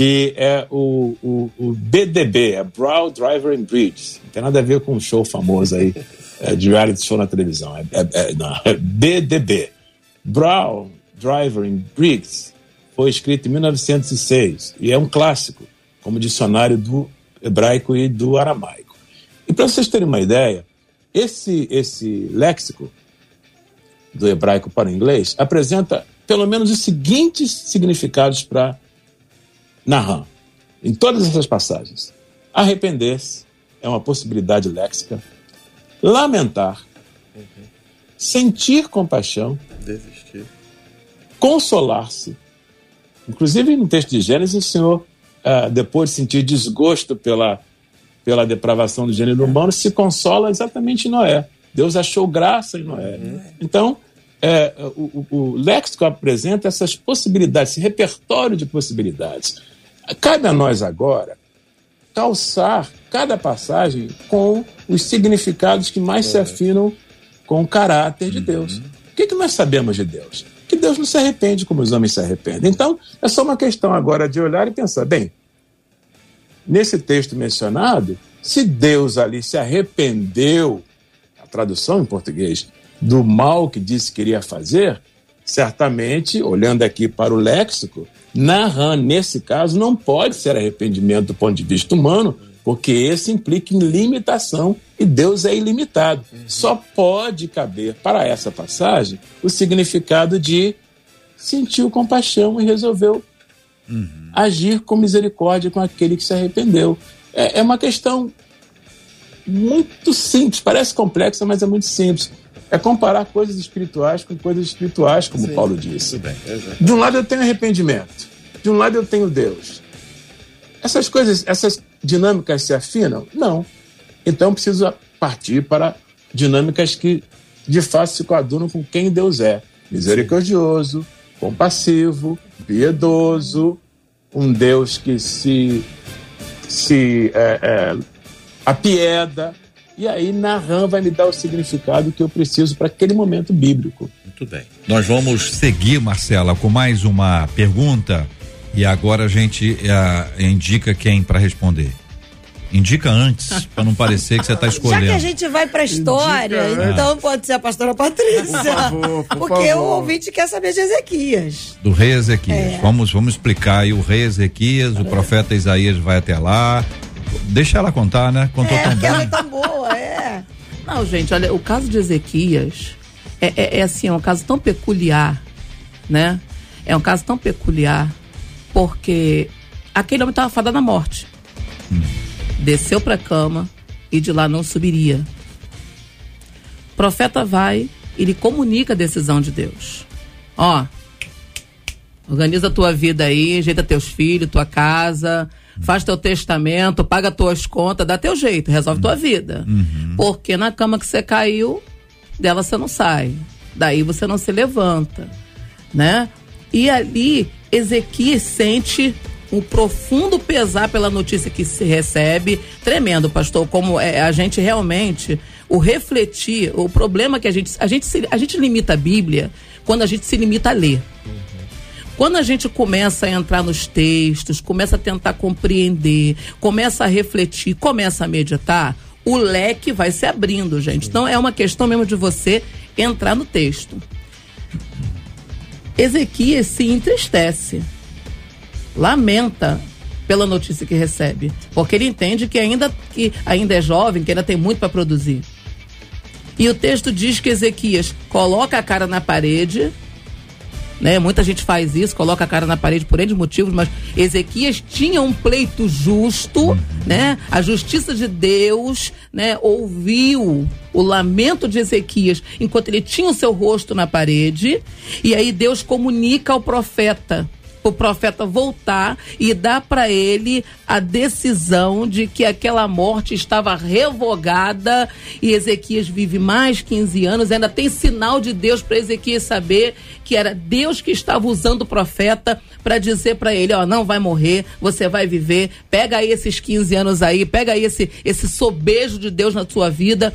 que é o, o, o BDB, é Brow Driver and Bridge. Não tem nada a ver com um show famoso aí, é, de reality show na televisão. É, é- é- não, é BDB. Brow Driver and Briggs foi escrito em 1906 e é um clássico, como dicionário do hebraico e do aramaico. E para vocês terem uma ideia, esse, esse léxico do hebraico para o inglês apresenta pelo menos os seguintes significados para Naham, em todas essas passagens. Arrepender-se é uma possibilidade léxica. Lamentar. Sentir compaixão. Desistir. Consolar-se. Inclusive, no texto de Gênesis, o Senhor, ah, depois de sentir desgosto pela, pela depravação do gênero humano, se consola exatamente em Noé. Deus achou graça em Noé. Então, é, o, o, o léxico apresenta essas possibilidades, esse repertório de possibilidades. Cabe a nós agora calçar cada passagem com os significados que mais se afinam com o caráter de Deus. O que, que nós sabemos de Deus? Que Deus não se arrepende como os homens se arrependem. Então, é só uma questão agora de olhar e pensar: bem, nesse texto mencionado, se Deus ali se arrependeu, a tradução em português, do mal que disse que iria fazer, certamente, olhando aqui para o léxico, Nahan, nesse caso, não pode ser arrependimento do ponto de vista humano, porque esse implica em limitação e Deus é ilimitado. Só pode caber para essa passagem o significado de sentiu compaixão e resolveu agir com misericórdia com aquele que se arrependeu. É, é uma questão muito simples, parece complexa, mas é muito simples. É comparar coisas espirituais com coisas espirituais, como Paulo disse. De um lado eu tenho arrependimento, de um lado eu tenho Deus. Essas coisas, essas dinâmicas se afinam? Não. Então eu preciso partir para dinâmicas que de fato se coadunam com quem Deus é: misericordioso, compassivo, piedoso, um Deus que se, se é, é, apieda. E aí Narram vai me dar o significado que eu preciso para aquele momento bíblico. Muito bem. Nós vamos seguir, Marcela, com mais uma pergunta e agora a gente eh, indica quem para responder. Indica antes, para não parecer que você está Já que escolhendo. a gente vai pra história, Indica, então pode ser a pastora Patrícia. Por favor, por porque favor. o ouvinte quer saber de Ezequias. Do rei Ezequias. É. Vamos, vamos explicar aí o rei Ezequias, o profeta Isaías vai até lá. Deixa ela contar, né? Contou É, tão porque ela é bem. tão boa, é. Não, gente, olha, o caso de Ezequias é, é, é assim, é um caso tão peculiar, né? É um caso tão peculiar porque aquele homem estava fadado à morte. Desceu para a cama e de lá não subiria. O profeta vai e lhe comunica a decisão de Deus. Ó, organiza a tua vida aí, ajeita teus filhos, tua casa, faz teu testamento, paga tuas contas, dá teu jeito, resolve tua vida. Porque na cama que você caiu, dela você não sai. Daí você não se levanta, né? E ali Ezequias sente um profundo pesar pela notícia que se recebe. Tremendo, pastor, como é, a gente realmente, o refletir, o problema que a gente, a gente, se, a gente limita a Bíblia quando a gente se limita a ler. Quando a gente começa a entrar nos textos, começa a tentar compreender, começa a refletir, começa a meditar, o leque vai se abrindo, gente. Então é uma questão mesmo de você entrar no texto. Ezequias se entristece, lamenta pela notícia que recebe, porque ele entende que ainda, que ainda é jovem, que ainda tem muito para produzir. E o texto diz que Ezequias coloca a cara na parede né? Muita gente faz isso, coloca a cara na parede por N motivos, mas Ezequias tinha um pleito justo, né? A justiça de Deus, né? Ouviu o lamento de Ezequias enquanto ele tinha o seu rosto na parede, e aí Deus comunica ao profeta o profeta voltar e dar para ele a decisão de que aquela morte estava revogada e Ezequias vive mais 15 anos. Ainda tem sinal de Deus para Ezequias saber que era Deus que estava usando o profeta para dizer para ele: Ó, não vai morrer, você vai viver. Pega aí esses 15 anos aí, pega aí esse, esse sobejo de Deus na sua vida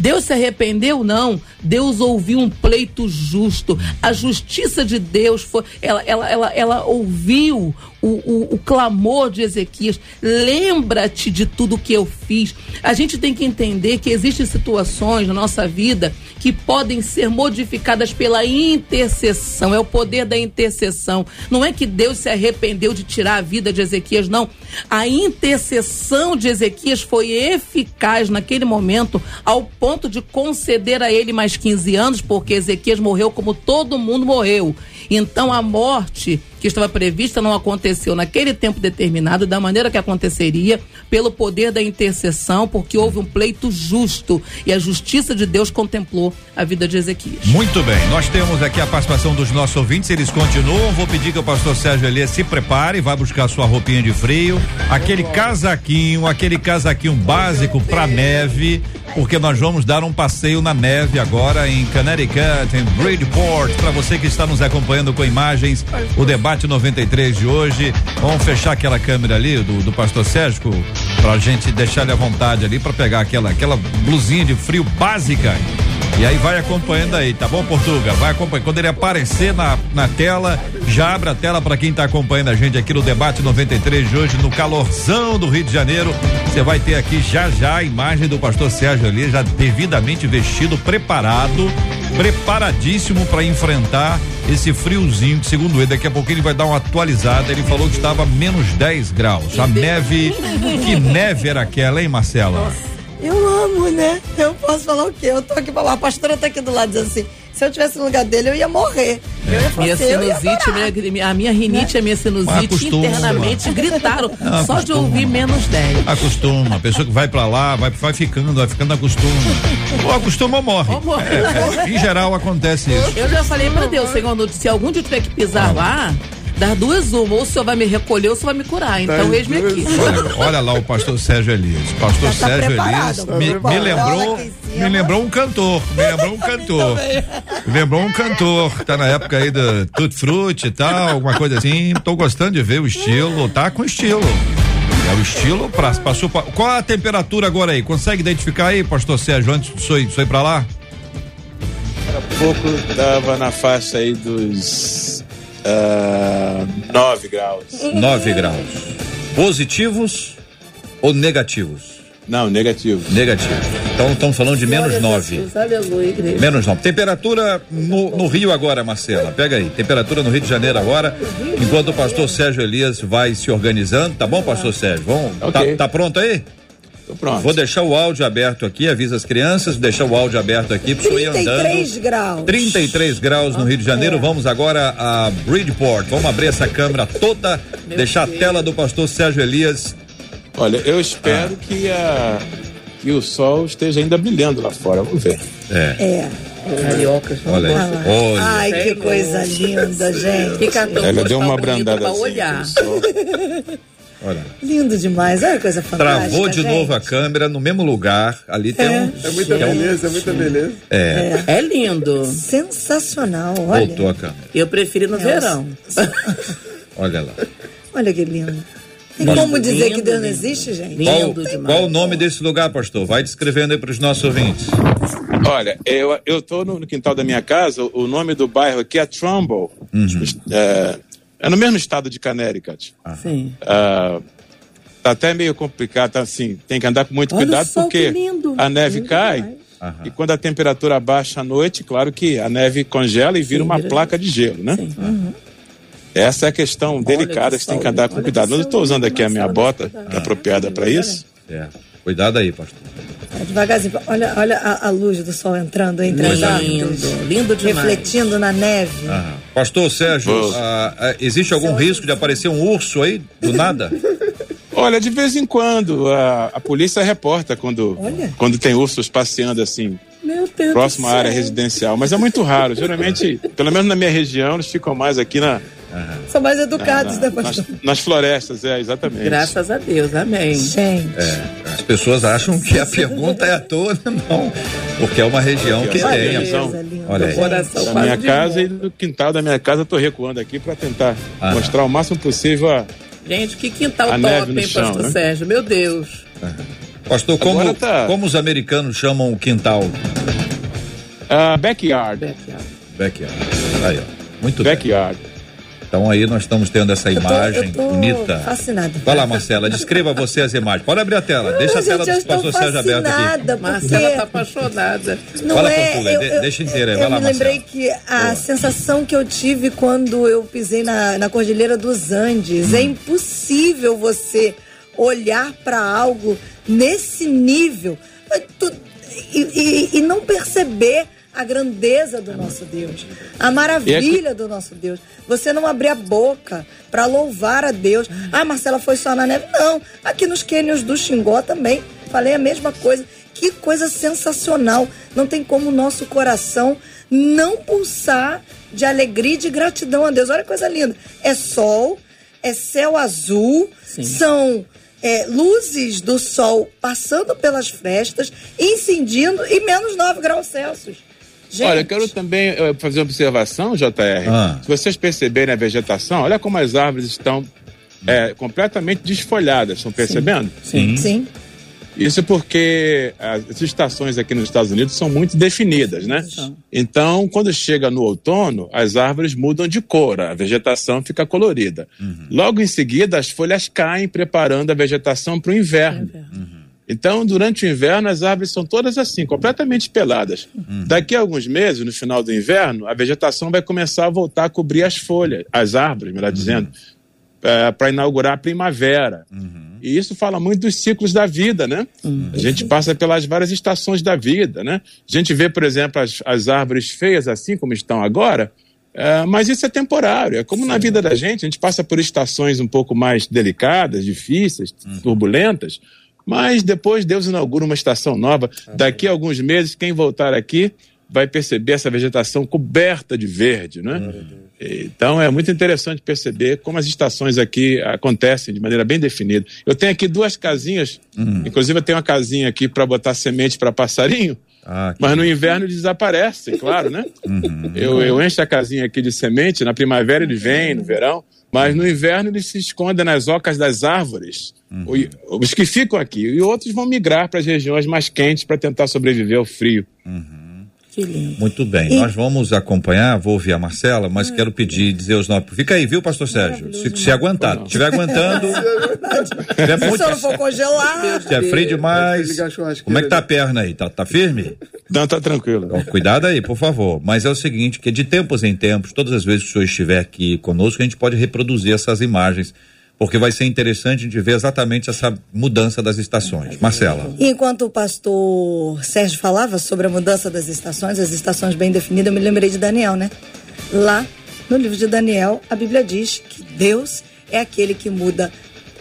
Deus se arrependeu? Não. Deus ouviu um pleito justo. A justiça de Deus foi. Ela, ela, ela, ela ouviu o, o, o clamor de Ezequias. Lembra-te de tudo que eu fiz. A gente tem que entender que existem situações na nossa vida que podem ser modificadas pela intercessão. É o poder da intercessão. Não é que Deus se arrependeu de tirar a vida de Ezequias, não. A intercessão de Ezequias foi eficaz naquele momento, ao ponto de conceder a ele mais 15 anos, porque Ezequias morreu como todo mundo morreu. Então a morte que estava prevista não aconteceu naquele tempo determinado, da maneira que aconteceria, pelo poder da intercessão, porque houve um pleito justo e a justiça de Deus contemplou a vida de Ezequias. Muito bem, nós temos aqui a participação dos nossos ouvintes, eles continuam. Vou pedir que o pastor Sérgio Elias se prepare, vai buscar sua roupinha de frio, aquele casaquinho, aquele casaquinho básico para neve, porque nós vamos dar um passeio na neve agora em Connecticut, em Bridgeport, para você que está nos acompanhando com imagens, o debate debate 93 de hoje. Vamos fechar aquela câmera ali do, do pastor Sérgio pra gente deixar ele à vontade ali para pegar aquela aquela blusinha de frio básica. E aí vai acompanhando aí, tá bom, Portuga? Vai acompanhando. Quando ele aparecer na, na tela, já abre a tela para quem tá acompanhando a gente aqui no debate 93 de hoje, no calorzão do Rio de Janeiro. Você vai ter aqui já já a imagem do pastor Sérgio ali, já devidamente vestido, preparado, preparadíssimo para enfrentar esse friozinho, segundo ele, daqui a pouco ele vai dar uma atualizada. Ele falou que estava menos 10 graus. A neve, que neve era aquela, hein, Marcela? Nossa. Eu amo, né? Eu posso falar o quê? Eu tô aqui, a pastora tá aqui do lado dizendo assim, se eu tivesse no lugar dele, eu ia morrer. É. Eu ia minha assim, sinusite, minha, a minha rinite e a minha sinusite internamente gritaram Não, só de ouvir menos 10. Acostuma, a pessoa que vai pra lá, vai, vai ficando, vai ficando acostuma. ou acostuma ou morre. Ou morre. É, é, em geral acontece isso. Eu já falei pra Deus, Senhor, se algum dia tiver que pisar lá, das duas, uma, ou o senhor vai me recolher ou o senhor vai me curar. Então, eis-me aqui. Olha, olha, lá o pastor Sérgio Elias. Pastor tá Sérgio Elias me, me lembrou. Me lembrou um cantor. Me lembrou um cantor. Me lembrou um cantor. Tá na época aí do Tutti Frutti e tal, alguma coisa assim. Tô gostando de ver o estilo. Tá com estilo. É o estilo pra, passou pra, Qual a temperatura agora aí? Consegue identificar aí, pastor Sérgio, antes de senhor ir pra lá? Há pouco tava na faixa aí dos 9 uh, graus. 9 graus. Positivos ou negativos? Não, negativos. Negativos. Então estamos falando de menos 9. Menos 9. Temperatura no, no, Rio agora, Marcela. Pega aí. Temperatura no Rio de Janeiro agora. Enquanto o pastor Sérgio Elias vai se organizando. Tá bom, pastor Sérgio? Vamos, okay. tá, tá pronto aí? Tô pronto. Vou deixar o áudio aberto aqui, avisa as crianças, deixar o áudio aberto aqui para ir andando. 33 graus. 33 graus no Rio de Janeiro. É. Vamos agora a Bridgeport. Vamos abrir essa câmera toda, Meu deixar Deus. a tela do pastor Sérgio Elias. Olha, eu espero ah. que a que o sol esteja ainda brilhando lá fora. Vamos ver. É. É. Cariocas, olha, olha. Ai, que coisa linda, gente. Que Ela deu uma brandada assim. Olhar. Olha. Lindo demais, olha que coisa fantástica. Travou de gente. novo a câmera no mesmo lugar. Ali tem é. um. É muita beleza, é muita beleza. É. é. É lindo. Sensacional, olha. Voltou a câmera. Eu prefiro no verão. Olha lá. Olha que lindo. Tem como dizer lindo, que Deus não existe, gente? Qual, qual, o nome desse lugar, pastor? Vai descrevendo aí para os nossos ouvintes. Olha, eu, eu tô no, no, quintal da minha casa, o nome do bairro aqui é Trumbull. Uhum. É, é, no mesmo estado de Connecticut. Ah. Sim. Uh, tá até meio complicado, tá assim, tem que andar com muito Olha cuidado porque a neve lindo cai. E quando a temperatura baixa à noite, claro que a neve congela e vira Sim, uma vira placa de gelo, né? Sim. Uhum. Essa é a questão delicada que, você tem que andar com cuidado. Eu estou usando aqui a minha bota, é apropriada para isso. É. Cuidado aí, pastor. É, devagarzinho. Olha, olha a, a, luz do sol entrando entre as árvores. Lindo, lindo demais. Refletindo na neve. Pastor Sérgio, ah, ah, existe algum risco de aparecer um urso aí, do nada? Olha, de vez em quando, a, a polícia reporta quando, quando tem ursos passeando assim, próximo à área residencial. Mas é muito raro. Geralmente, pelo menos na minha região, eles ficam mais aqui na, são mais educados, na, né, Nas, nas, florestas, é, exatamente. Graças a Deus, amém. Gente. É, as pessoas acham que a pergunta é à toa, não. Porque é uma região que olha tem. Beleza, olha aí. Coração da minha casa e do quintal da minha casa, estou recuando aqui para tentar ah. mostrar o máximo possível a. Gente, que quintal top, hein, chão, Pastor né? Sérgio? Meu Deus. Pastor, como, tá... como os americanos chamam o quintal? Uh, backyard. Backyard. Backyard. Aí, ó. Muito backyard. Bem. Então aí nós estamos tendo essa imagem eu tô, eu tô bonita. Fascinada. Vai lá, Marcela, descreva você as imagens. Pode abrir a tela, deixa a tela do pastor Sérgio aberta aqui. Porque... Marcela tá apaixonada. Não Fala é, com eu, eu, deixa inteira aí, vai eu lá, Eu me lembrei Marcela. que a Boa. sensação que eu tive quando eu pisei na, na Cordilheira dos Andes, hum. é impossível você olhar para algo nesse nível e, e, e não perceber a grandeza do nosso Deus, a maravilha do nosso Deus. Você não abrir a boca para louvar a Deus. Ah, Marcela foi só na neve. Não, aqui nos cânions do Xingó também falei a mesma coisa. Que coisa sensacional. Não tem como o nosso coração não pulsar de alegria e de gratidão a Deus. Olha que coisa linda. É sol, é céu azul, Sim. são é, luzes do sol passando pelas frestas, incendindo e menos 9 graus Celsius. Gente. Olha, eu quero também uh, fazer uma observação, JR. Ah. Se vocês perceberem a vegetação, olha como as árvores estão é, completamente desfolhadas, estão percebendo? Sim. Sim. Sim. Isso porque as estações aqui nos Estados Unidos são muito definidas, né? Então, quando chega no outono, as árvores mudam de cor, a vegetação fica colorida. Uhum. Logo em seguida, as folhas caem, preparando a vegetação para o inverno. Uhum. Então, durante o inverno, as árvores são todas assim, completamente peladas. Uhum. Daqui a alguns meses, no final do inverno, a vegetação vai começar a voltar a cobrir as folhas, as árvores, melhor uhum. dizendo, é, para inaugurar a primavera. Uhum. E isso fala muito dos ciclos da vida, né? Uhum. A gente passa pelas várias estações da vida, né? A gente vê, por exemplo, as, as árvores feias assim como estão agora, é, mas isso é temporário. É como Sim. na vida da gente, a gente passa por estações um pouco mais delicadas, difíceis, uhum. turbulentas, mas depois Deus inaugura uma estação nova. Daqui a alguns meses, quem voltar aqui vai perceber essa vegetação coberta de verde, né? Então é muito interessante perceber como as estações aqui acontecem de maneira bem definida. Eu tenho aqui duas casinhas, uhum. inclusive eu tenho uma casinha aqui para botar semente para passarinho. Ah, mas no inverno eles desaparecem, claro, né? Uhum. Eu, eu encho a casinha aqui de semente, na primavera ele vem, no verão, mas no inverno eles se escondem nas ocas das árvores. Uhum. Os que ficam aqui. E outros vão migrar para as regiões mais quentes para tentar sobreviver ao frio. Uhum. Que lindo. Muito bem, e... nós vamos acompanhar, vou ouvir a Marcela, mas ah, quero pedir, dizer os nomes. Fica aí, viu, pastor Sérgio? Se, se aguentar, se estiver aguentando. se é muito... não for congelar. Se é frio demais. Como é que tá a perna aí? Tá, tá firme? Não, tá tranquilo. Então, cuidado aí, por favor. Mas é o seguinte, que de tempos em tempos, todas as vezes que o senhor estiver aqui conosco, a gente pode reproduzir essas imagens porque vai ser interessante de ver exatamente essa mudança das estações. Marcela. Enquanto o pastor Sérgio falava sobre a mudança das estações, as estações bem definidas, eu me lembrei de Daniel, né? Lá no livro de Daniel, a Bíblia diz que Deus é aquele que muda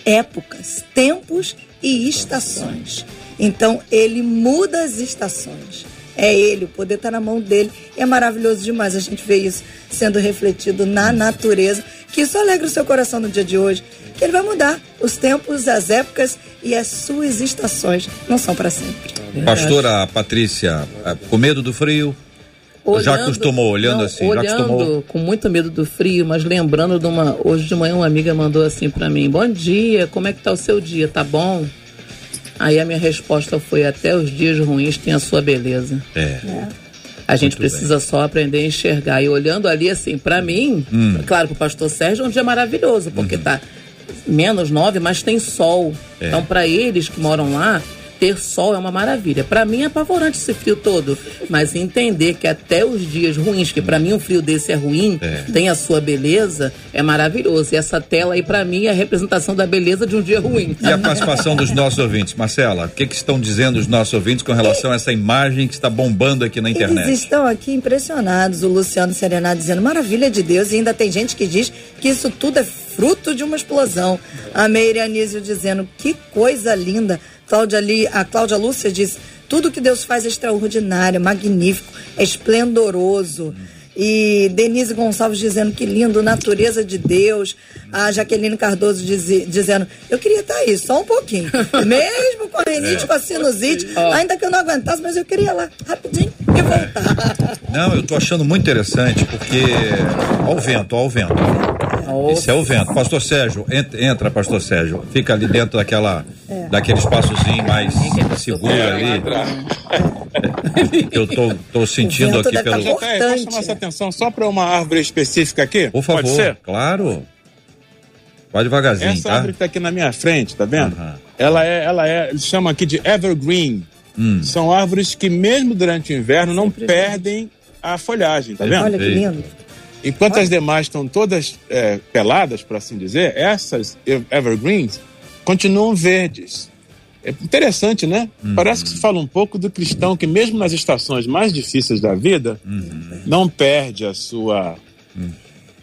épocas, tempos e estações. Então, ele muda as estações. É ele, o poder está na mão dele. É maravilhoso demais a gente ver isso sendo refletido na natureza. Que isso alegra o seu coração no dia de hoje que ele vai mudar. Os tempos, as épocas e as suas estações não são para sempre. Pastora Patrícia, com medo do frio? olhando, já acostumou, olhando não, assim, olhando já acostumou. com muito medo do frio, mas lembrando de uma. Hoje de manhã uma amiga mandou assim para mim: Bom dia, como é que tá o seu dia? Tá bom? Aí a minha resposta foi: Até os dias ruins têm a sua beleza. É. A gente Muito precisa só aprender a enxergar. E olhando ali, assim, para mim, Hum. claro que o pastor Sérgio é um dia maravilhoso, porque Uhum. tá menos nove, mas tem sol. É. Então, para eles que moram lá, ter sol é uma maravilha. Para mim é apavorante esse frio todo, mas entender que até os dias ruins, que para mim um frio desse é ruim, É. tem a sua beleza, é maravilhoso. E essa tela aí para mim é a representação da beleza de um dia ruim. E a participação dos nossos ouvintes, Marcela, o que, que estão dizendo os nossos ouvintes com relação a essa imagem que está bombando aqui na internet? Eles estão aqui impressionados. O Luciano Serenato dizendo maravilha de Deus. E ainda tem gente que diz que isso tudo é fruto de uma explosão. A Meire Anísio dizendo que coisa linda. Cláudia Li, a Cláudia Lúcia diz tudo que Deus faz é extraordinário, magnífico, é esplendoroso. E Denise Gonçalves dizendo que lindo, natureza de Deus. A Jaqueline Cardoso dizi- dizendo, eu queria estar aí, só um pouquinho. Mesmo com a renite, com a sinusite, ainda que eu não aguentasse, mas eu queria ir lá, rapidinho, e voltar. Não, eu tô achando muito interessante porque. Ó o vento, ó o vento. Esse é o vento. Pastor Sérgio, entra, entra, pastor Sérgio. Fica ali dentro daquela, daquele espaçozinho mais seguro ali. Eu tô, tô sentindo aqui deve pelo. tá posso chamar essa atenção só para uma árvore específica aqui? Por favor, Pode ser? claro. Vai devagarzinho, Essa tá? árvore que tá aqui na minha frente, tá vendo? Aham. Ela é, ela é, eles chamam aqui de evergreen. Hum. São árvores que mesmo durante o inverno não perdem a folhagem, tá vendo? Olha que lindo. Enquanto as demais estão todas é, peladas, por assim dizer, essas ev- evergreens continuam verdes. É interessante, né? Parece que se fala um pouco do cristão que, mesmo nas estações mais difíceis da vida, não perde a sua,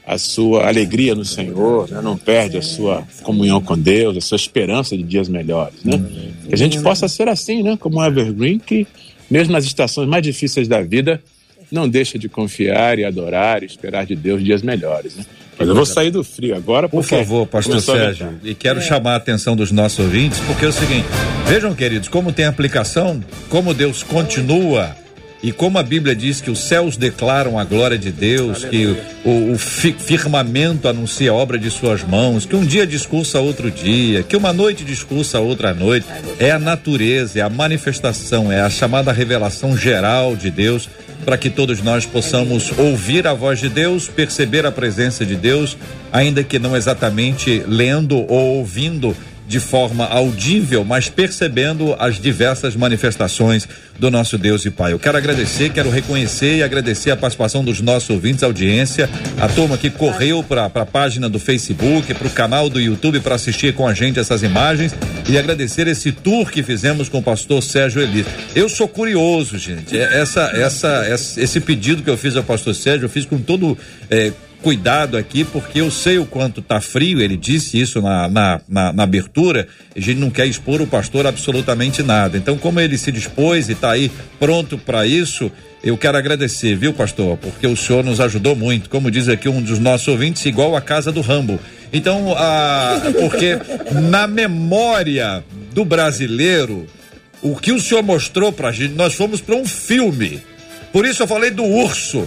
a sua alegria no Senhor, né? não perde a sua comunhão com Deus, a sua esperança de dias melhores. Né? Que a gente possa ser assim, né? como um evergreen, que, mesmo nas estações mais difíceis da vida, não deixa de confiar e adorar e esperar de Deus dias melhores. Né? Mas eu vou sair do frio agora. Por favor, pastor Sérgio, e quero chamar a atenção dos nossos ouvintes, porque é o seguinte: vejam, queridos, como tem aplicação, como Deus continua e como a Bíblia diz que os céus declaram a glória de Deus, que o, o fi- firmamento anuncia a obra de suas mãos, que um dia discursa outro dia, que uma noite discursa outra noite. É a natureza, é a manifestação, é a chamada revelação geral de Deus para que todos nós possamos ouvir a voz de Deus, perceber a presença de Deus, ainda que não exatamente lendo ou ouvindo de forma audível, mas percebendo as diversas manifestações do nosso Deus e Pai. Eu quero agradecer, quero reconhecer e agradecer a participação dos nossos ouvintes, audiência, a turma que correu para a página do Facebook, para o canal do YouTube para assistir com a gente essas imagens e agradecer esse tour que fizemos com o pastor Sérgio Elias. Eu sou curioso, gente. É- Essa, essa, essa- esse pedido que eu fiz ao pastor Sérgio, eu fiz com todo eh, cuidado aqui, porque eu sei o quanto tá frio, ele disse isso na, na, na, na abertura, a gente não quer expor o pastor absolutamente nada. Então, como ele se dispôs e está aí pronto para isso, eu quero agradecer, viu, pastor? Porque o senhor nos ajudou muito. Como diz aqui um dos nossos ouvintes, igual a casa do Rambo. Então, a, porque na memória do brasileiro, o que o senhor mostrou pra gente, nós fomos para um filme. Por isso eu falei do urso.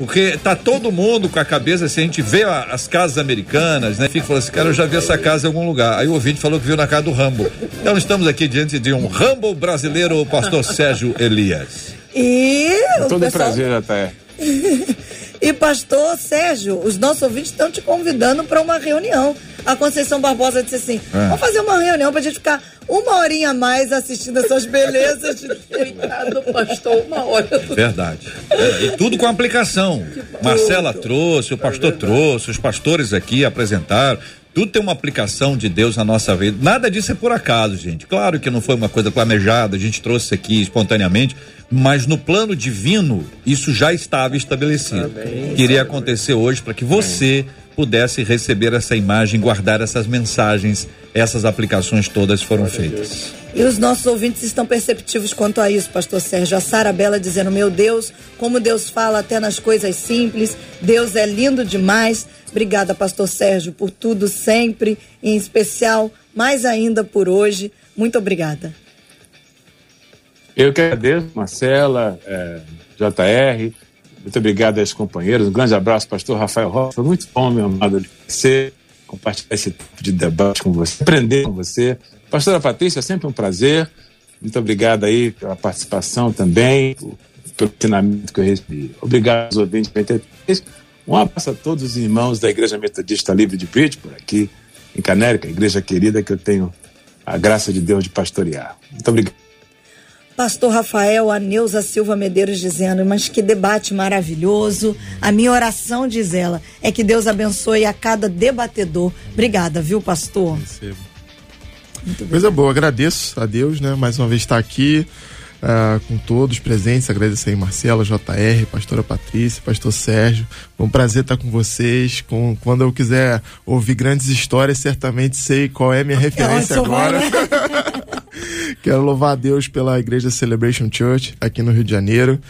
Porque tá todo mundo com a cabeça, assim, a gente vê a- as casas americanas, né? Fica falando assim, cara, eu já vi essa casa em algum lugar. Aí o ouvinte falou que viu na casa do Rambo. Então estamos aqui diante de um Rambo brasileiro, o pastor Sérgio Elias. E o Todo pessoal- prazer, até. E pastor Sérgio, os nossos ouvintes estão te convidando para uma reunião. A Conceição Barbosa disse assim: É. vamos fazer uma reunião para a gente ficar uma horinha a mais assistindo essas belezas. de Deus." Coitado do pastor, uma hora. Verdade. É, e tudo com aplicação. Marcela trouxe, o pastor trouxe, os pastores aqui apresentaram. Tudo tem uma aplicação de Deus na nossa vida. Nada disso é por acaso, gente. Claro que não foi uma coisa planejada, a gente trouxe aqui espontaneamente, mas no plano divino isso já estava estabelecido. Queria acontecer hoje para que você pudesse receber essa imagem, guardar essas mensagens, essas aplicações todas foram feitas. E os nossos ouvintes estão perceptivos quanto a isso, pastor Sérgio. A Sara Bela dizendo: Meu Deus, como Deus fala até nas coisas simples. Deus é lindo demais. Obrigada, pastor Sérgio, por tudo sempre, em especial, mais ainda por hoje. Muito obrigada. Eu que agradeço, Marcela, é, JR, Muito obrigado aos companheiros. Um grande abraço, pastor Rafael Rocha. Foi muito bom, meu amado, de você compartilhar esse tipo de debate com você, aprender com você. Pastora Patrícia, é sempre um prazer. Muito obrigado aí pela participação também, pelo treinamento que eu recebi. Obrigado aos ouvintes Um abraço a todos os irmãos da Igreja Metodista Livre de Bridgeport, aqui em Canérica, igreja querida que eu tenho a graça de Deus de pastorear. Muito obrigado. Pastor Rafael, a Neuza Silva Medeiros dizendo, mas que debate maravilhoso. A minha oração, diz ela, é que Deus abençoe a cada debatedor. Obrigada, viu, pastor? Recebo. Coisa boa, agradeço a Deus, né? Mais uma vez estar aqui uh, com todos presentes. Agradecer aí Marcela, JR, pastora Patrícia, pastor Sérgio. Foi um prazer estar com vocês. Com, quando eu quiser ouvir grandes histórias, certamente sei qual é a minha referência agora. Quero louvar a Deus pela Igreja Celebration Church aqui no Rio de Janeiro.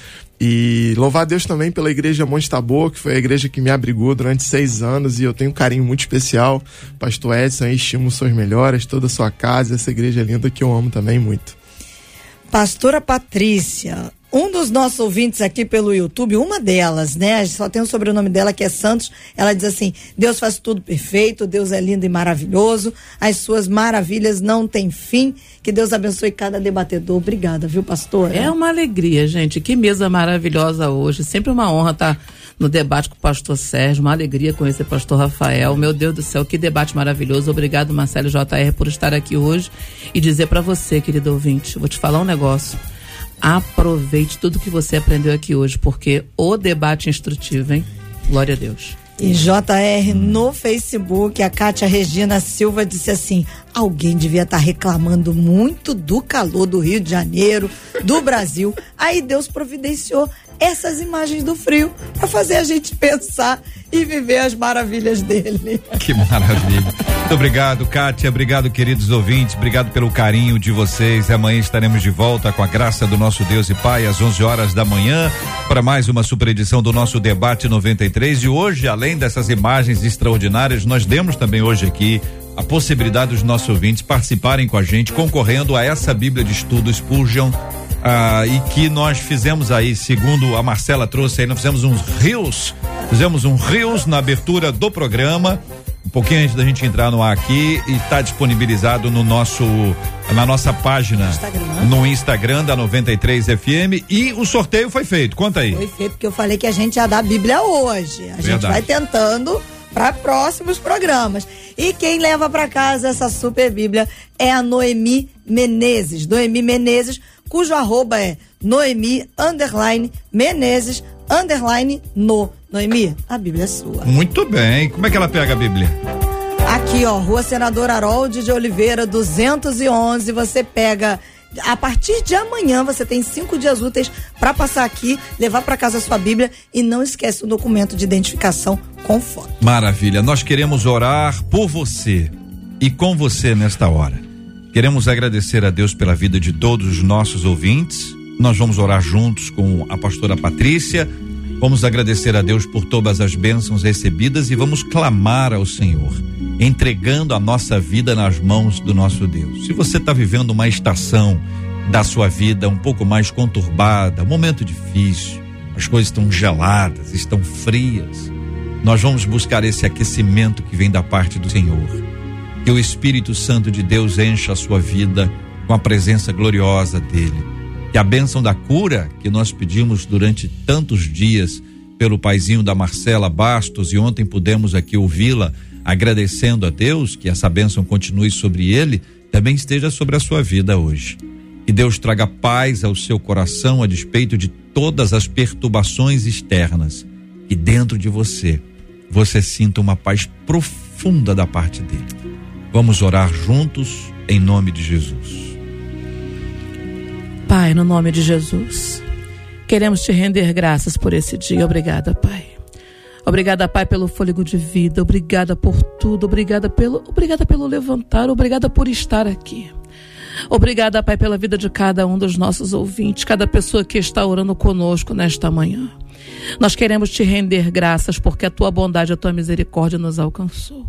E louvar a Deus também pela Igreja Monte Tabor, que foi a igreja que me abrigou durante seis anos e eu tenho um carinho muito especial. Pastor Edson, estimo suas melhoras, toda a sua casa, essa igreja linda que eu amo também muito. Pastora Patrícia, um dos nossos ouvintes aqui pelo YouTube, uma delas, né? Só tem o sobrenome dela que é Santos. Ela diz assim: Deus faz tudo perfeito, Deus é lindo e maravilhoso, as suas maravilhas não têm fim. Que Deus abençoe cada debatedor. Obrigada, viu, pastor? É uma alegria, gente. Que mesa maravilhosa hoje. Sempre uma honra estar no debate com o pastor Sérgio. Uma alegria conhecer o pastor Rafael. Meu Deus do céu, que debate maravilhoso. Obrigado, Marcelo JR, por estar aqui hoje e dizer para você, querido ouvinte, vou te falar um negócio aproveite tudo que você aprendeu aqui hoje, porque o debate instrutivo, hein? Glória a Deus. E JR no Facebook, a Kátia Regina Silva disse assim: alguém devia estar tá reclamando muito do calor do Rio de Janeiro, do Brasil. Aí Deus providenciou essas imagens do frio para fazer a gente pensar e viver as maravilhas dele. Que maravilha. Muito obrigado, Kátia. Obrigado, queridos ouvintes. Obrigado pelo carinho de vocês. Amanhã estaremos de volta com a graça do nosso Deus e Pai às 11 horas da manhã para mais uma super edição do nosso debate 93. E hoje, além dessas imagens extraordinárias, nós demos também hoje aqui a possibilidade dos nossos ouvintes participarem com a gente, concorrendo a essa Bíblia de Estudo Spurgeon ah, e que nós fizemos aí, segundo a Marcela trouxe aí, nós fizemos uns rios, fizemos um rios na abertura do programa, um pouquinho antes da gente entrar no ar aqui e está disponibilizado no nosso na nossa página Instagram. no Instagram da 93 FM e o sorteio foi feito. Conta aí. Foi feito porque eu falei que a gente ia dar a Bíblia hoje. A Verdade. gente vai tentando para próximos programas. E quem leva para casa essa super Bíblia é a Noemi Menezes. Noemi Menezes cujo arroba é Noemi underline Menezes underline no. Noemi, a Bíblia é sua. Muito bem. Como é que ela pega a Bíblia? Aqui, ó, Rua Senador Harold de Oliveira, 211. Você pega. A partir de amanhã você tem cinco dias úteis para passar aqui, levar para casa a sua Bíblia e não esquece o documento de identificação com foto. Maravilha. Nós queremos orar por você e com você nesta hora. Queremos agradecer a Deus pela vida de todos os nossos ouvintes. Nós vamos orar juntos com a pastora Patrícia. Vamos agradecer a Deus por todas as bênçãos recebidas e vamos clamar ao Senhor, entregando a nossa vida nas mãos do nosso Deus. Se você está vivendo uma estação da sua vida um pouco mais conturbada, um momento difícil, as coisas estão geladas, estão frias, nós vamos buscar esse aquecimento que vem da parte do Senhor que o Espírito Santo de Deus encha a sua vida com a presença gloriosa dele. Que a bênção da cura que nós pedimos durante tantos dias pelo paizinho da Marcela Bastos e ontem pudemos aqui ouvi-la agradecendo a Deus que essa bênção continue sobre ele, também esteja sobre a sua vida hoje. Que Deus traga paz ao seu coração a despeito de todas as perturbações externas. E dentro de você, você sinta uma paz profunda da parte dele. Vamos orar juntos em nome de Jesus. Pai, no nome de Jesus, queremos te render graças por esse dia. Obrigada, Pai. Obrigada, Pai, pelo fôlego de vida. Obrigada por tudo. Obrigada pelo, obrigada pelo levantar. Obrigada por estar aqui. Obrigada, Pai, pela vida de cada um dos nossos ouvintes, cada pessoa que está orando conosco nesta manhã. Nós queremos te render graças porque a tua bondade, a tua misericórdia nos alcançou.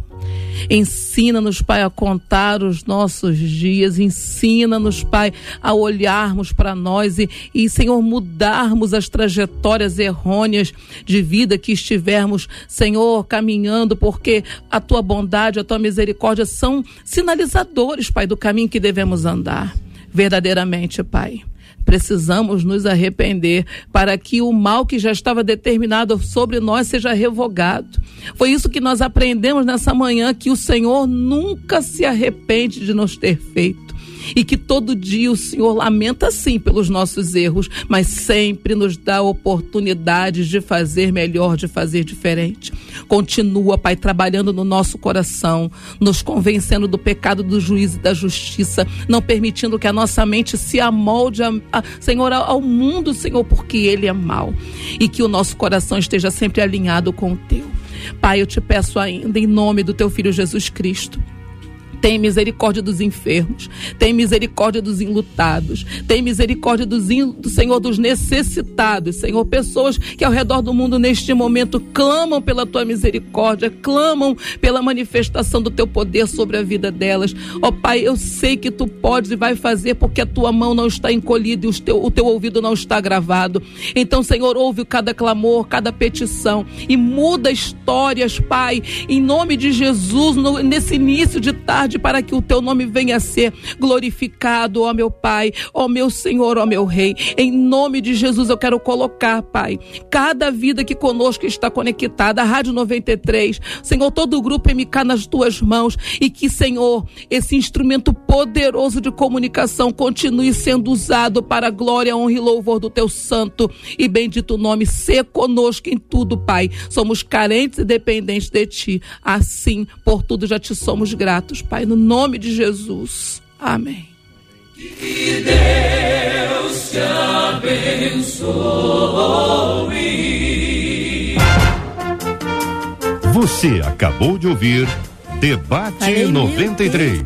Ensina-nos, Pai, a contar os nossos dias. Ensina-nos, Pai, a olharmos para nós e, e, Senhor, mudarmos as trajetórias errôneas de vida que estivermos, Senhor, caminhando, porque a tua bondade, a tua misericórdia são sinalizadores, Pai, do caminho que devemos andar. Verdadeiramente, Pai precisamos nos arrepender para que o mal que já estava determinado sobre nós seja revogado. Foi isso que nós aprendemos nessa manhã, que o Senhor nunca se arrepende de nos ter feito e que todo dia o Senhor lamenta sim pelos nossos erros, mas sempre nos dá oportunidades de fazer melhor, de fazer diferente. Continua, Pai, trabalhando no nosso coração, nos convencendo do pecado, do juízo e da justiça, não permitindo que a nossa mente se amolde, a, a, Senhor, ao mundo, Senhor, porque ele é mau. E que o nosso coração esteja sempre alinhado com o teu. Pai, eu te peço ainda, em nome do teu filho Jesus Cristo tem misericórdia dos enfermos, tem misericórdia dos enlutados, tem misericórdia dos do Senhor dos necessitados, Senhor, pessoas que ao redor do mundo neste momento clamam pela tua misericórdia, clamam pela manifestação do teu poder sobre a vida delas. Ó oh, Pai, eu sei que tu podes e vai fazer porque a tua mão não está encolhida e o teu, o teu ouvido não está gravado. Então, Senhor, ouve cada clamor, cada petição e muda histórias, Pai, em nome de Jesus, no, nesse início de tarde para que o teu nome venha a ser glorificado, ó meu Pai, ó meu Senhor, ó meu Rei. Em nome de Jesus eu quero colocar, Pai, cada vida que conosco está conectada, a Rádio 93, Senhor, todo o grupo MK nas tuas mãos e que, Senhor, esse instrumento poderoso de comunicação continue sendo usado para a glória, honra e louvor do teu santo e bendito nome. Ser conosco em tudo, Pai. Somos carentes e dependentes de ti. Assim, por tudo já te somos gratos, Pai. Pai, no nome de Jesus. Amém. Que Deus te abençoe. Você acabou de ouvir Debate 93.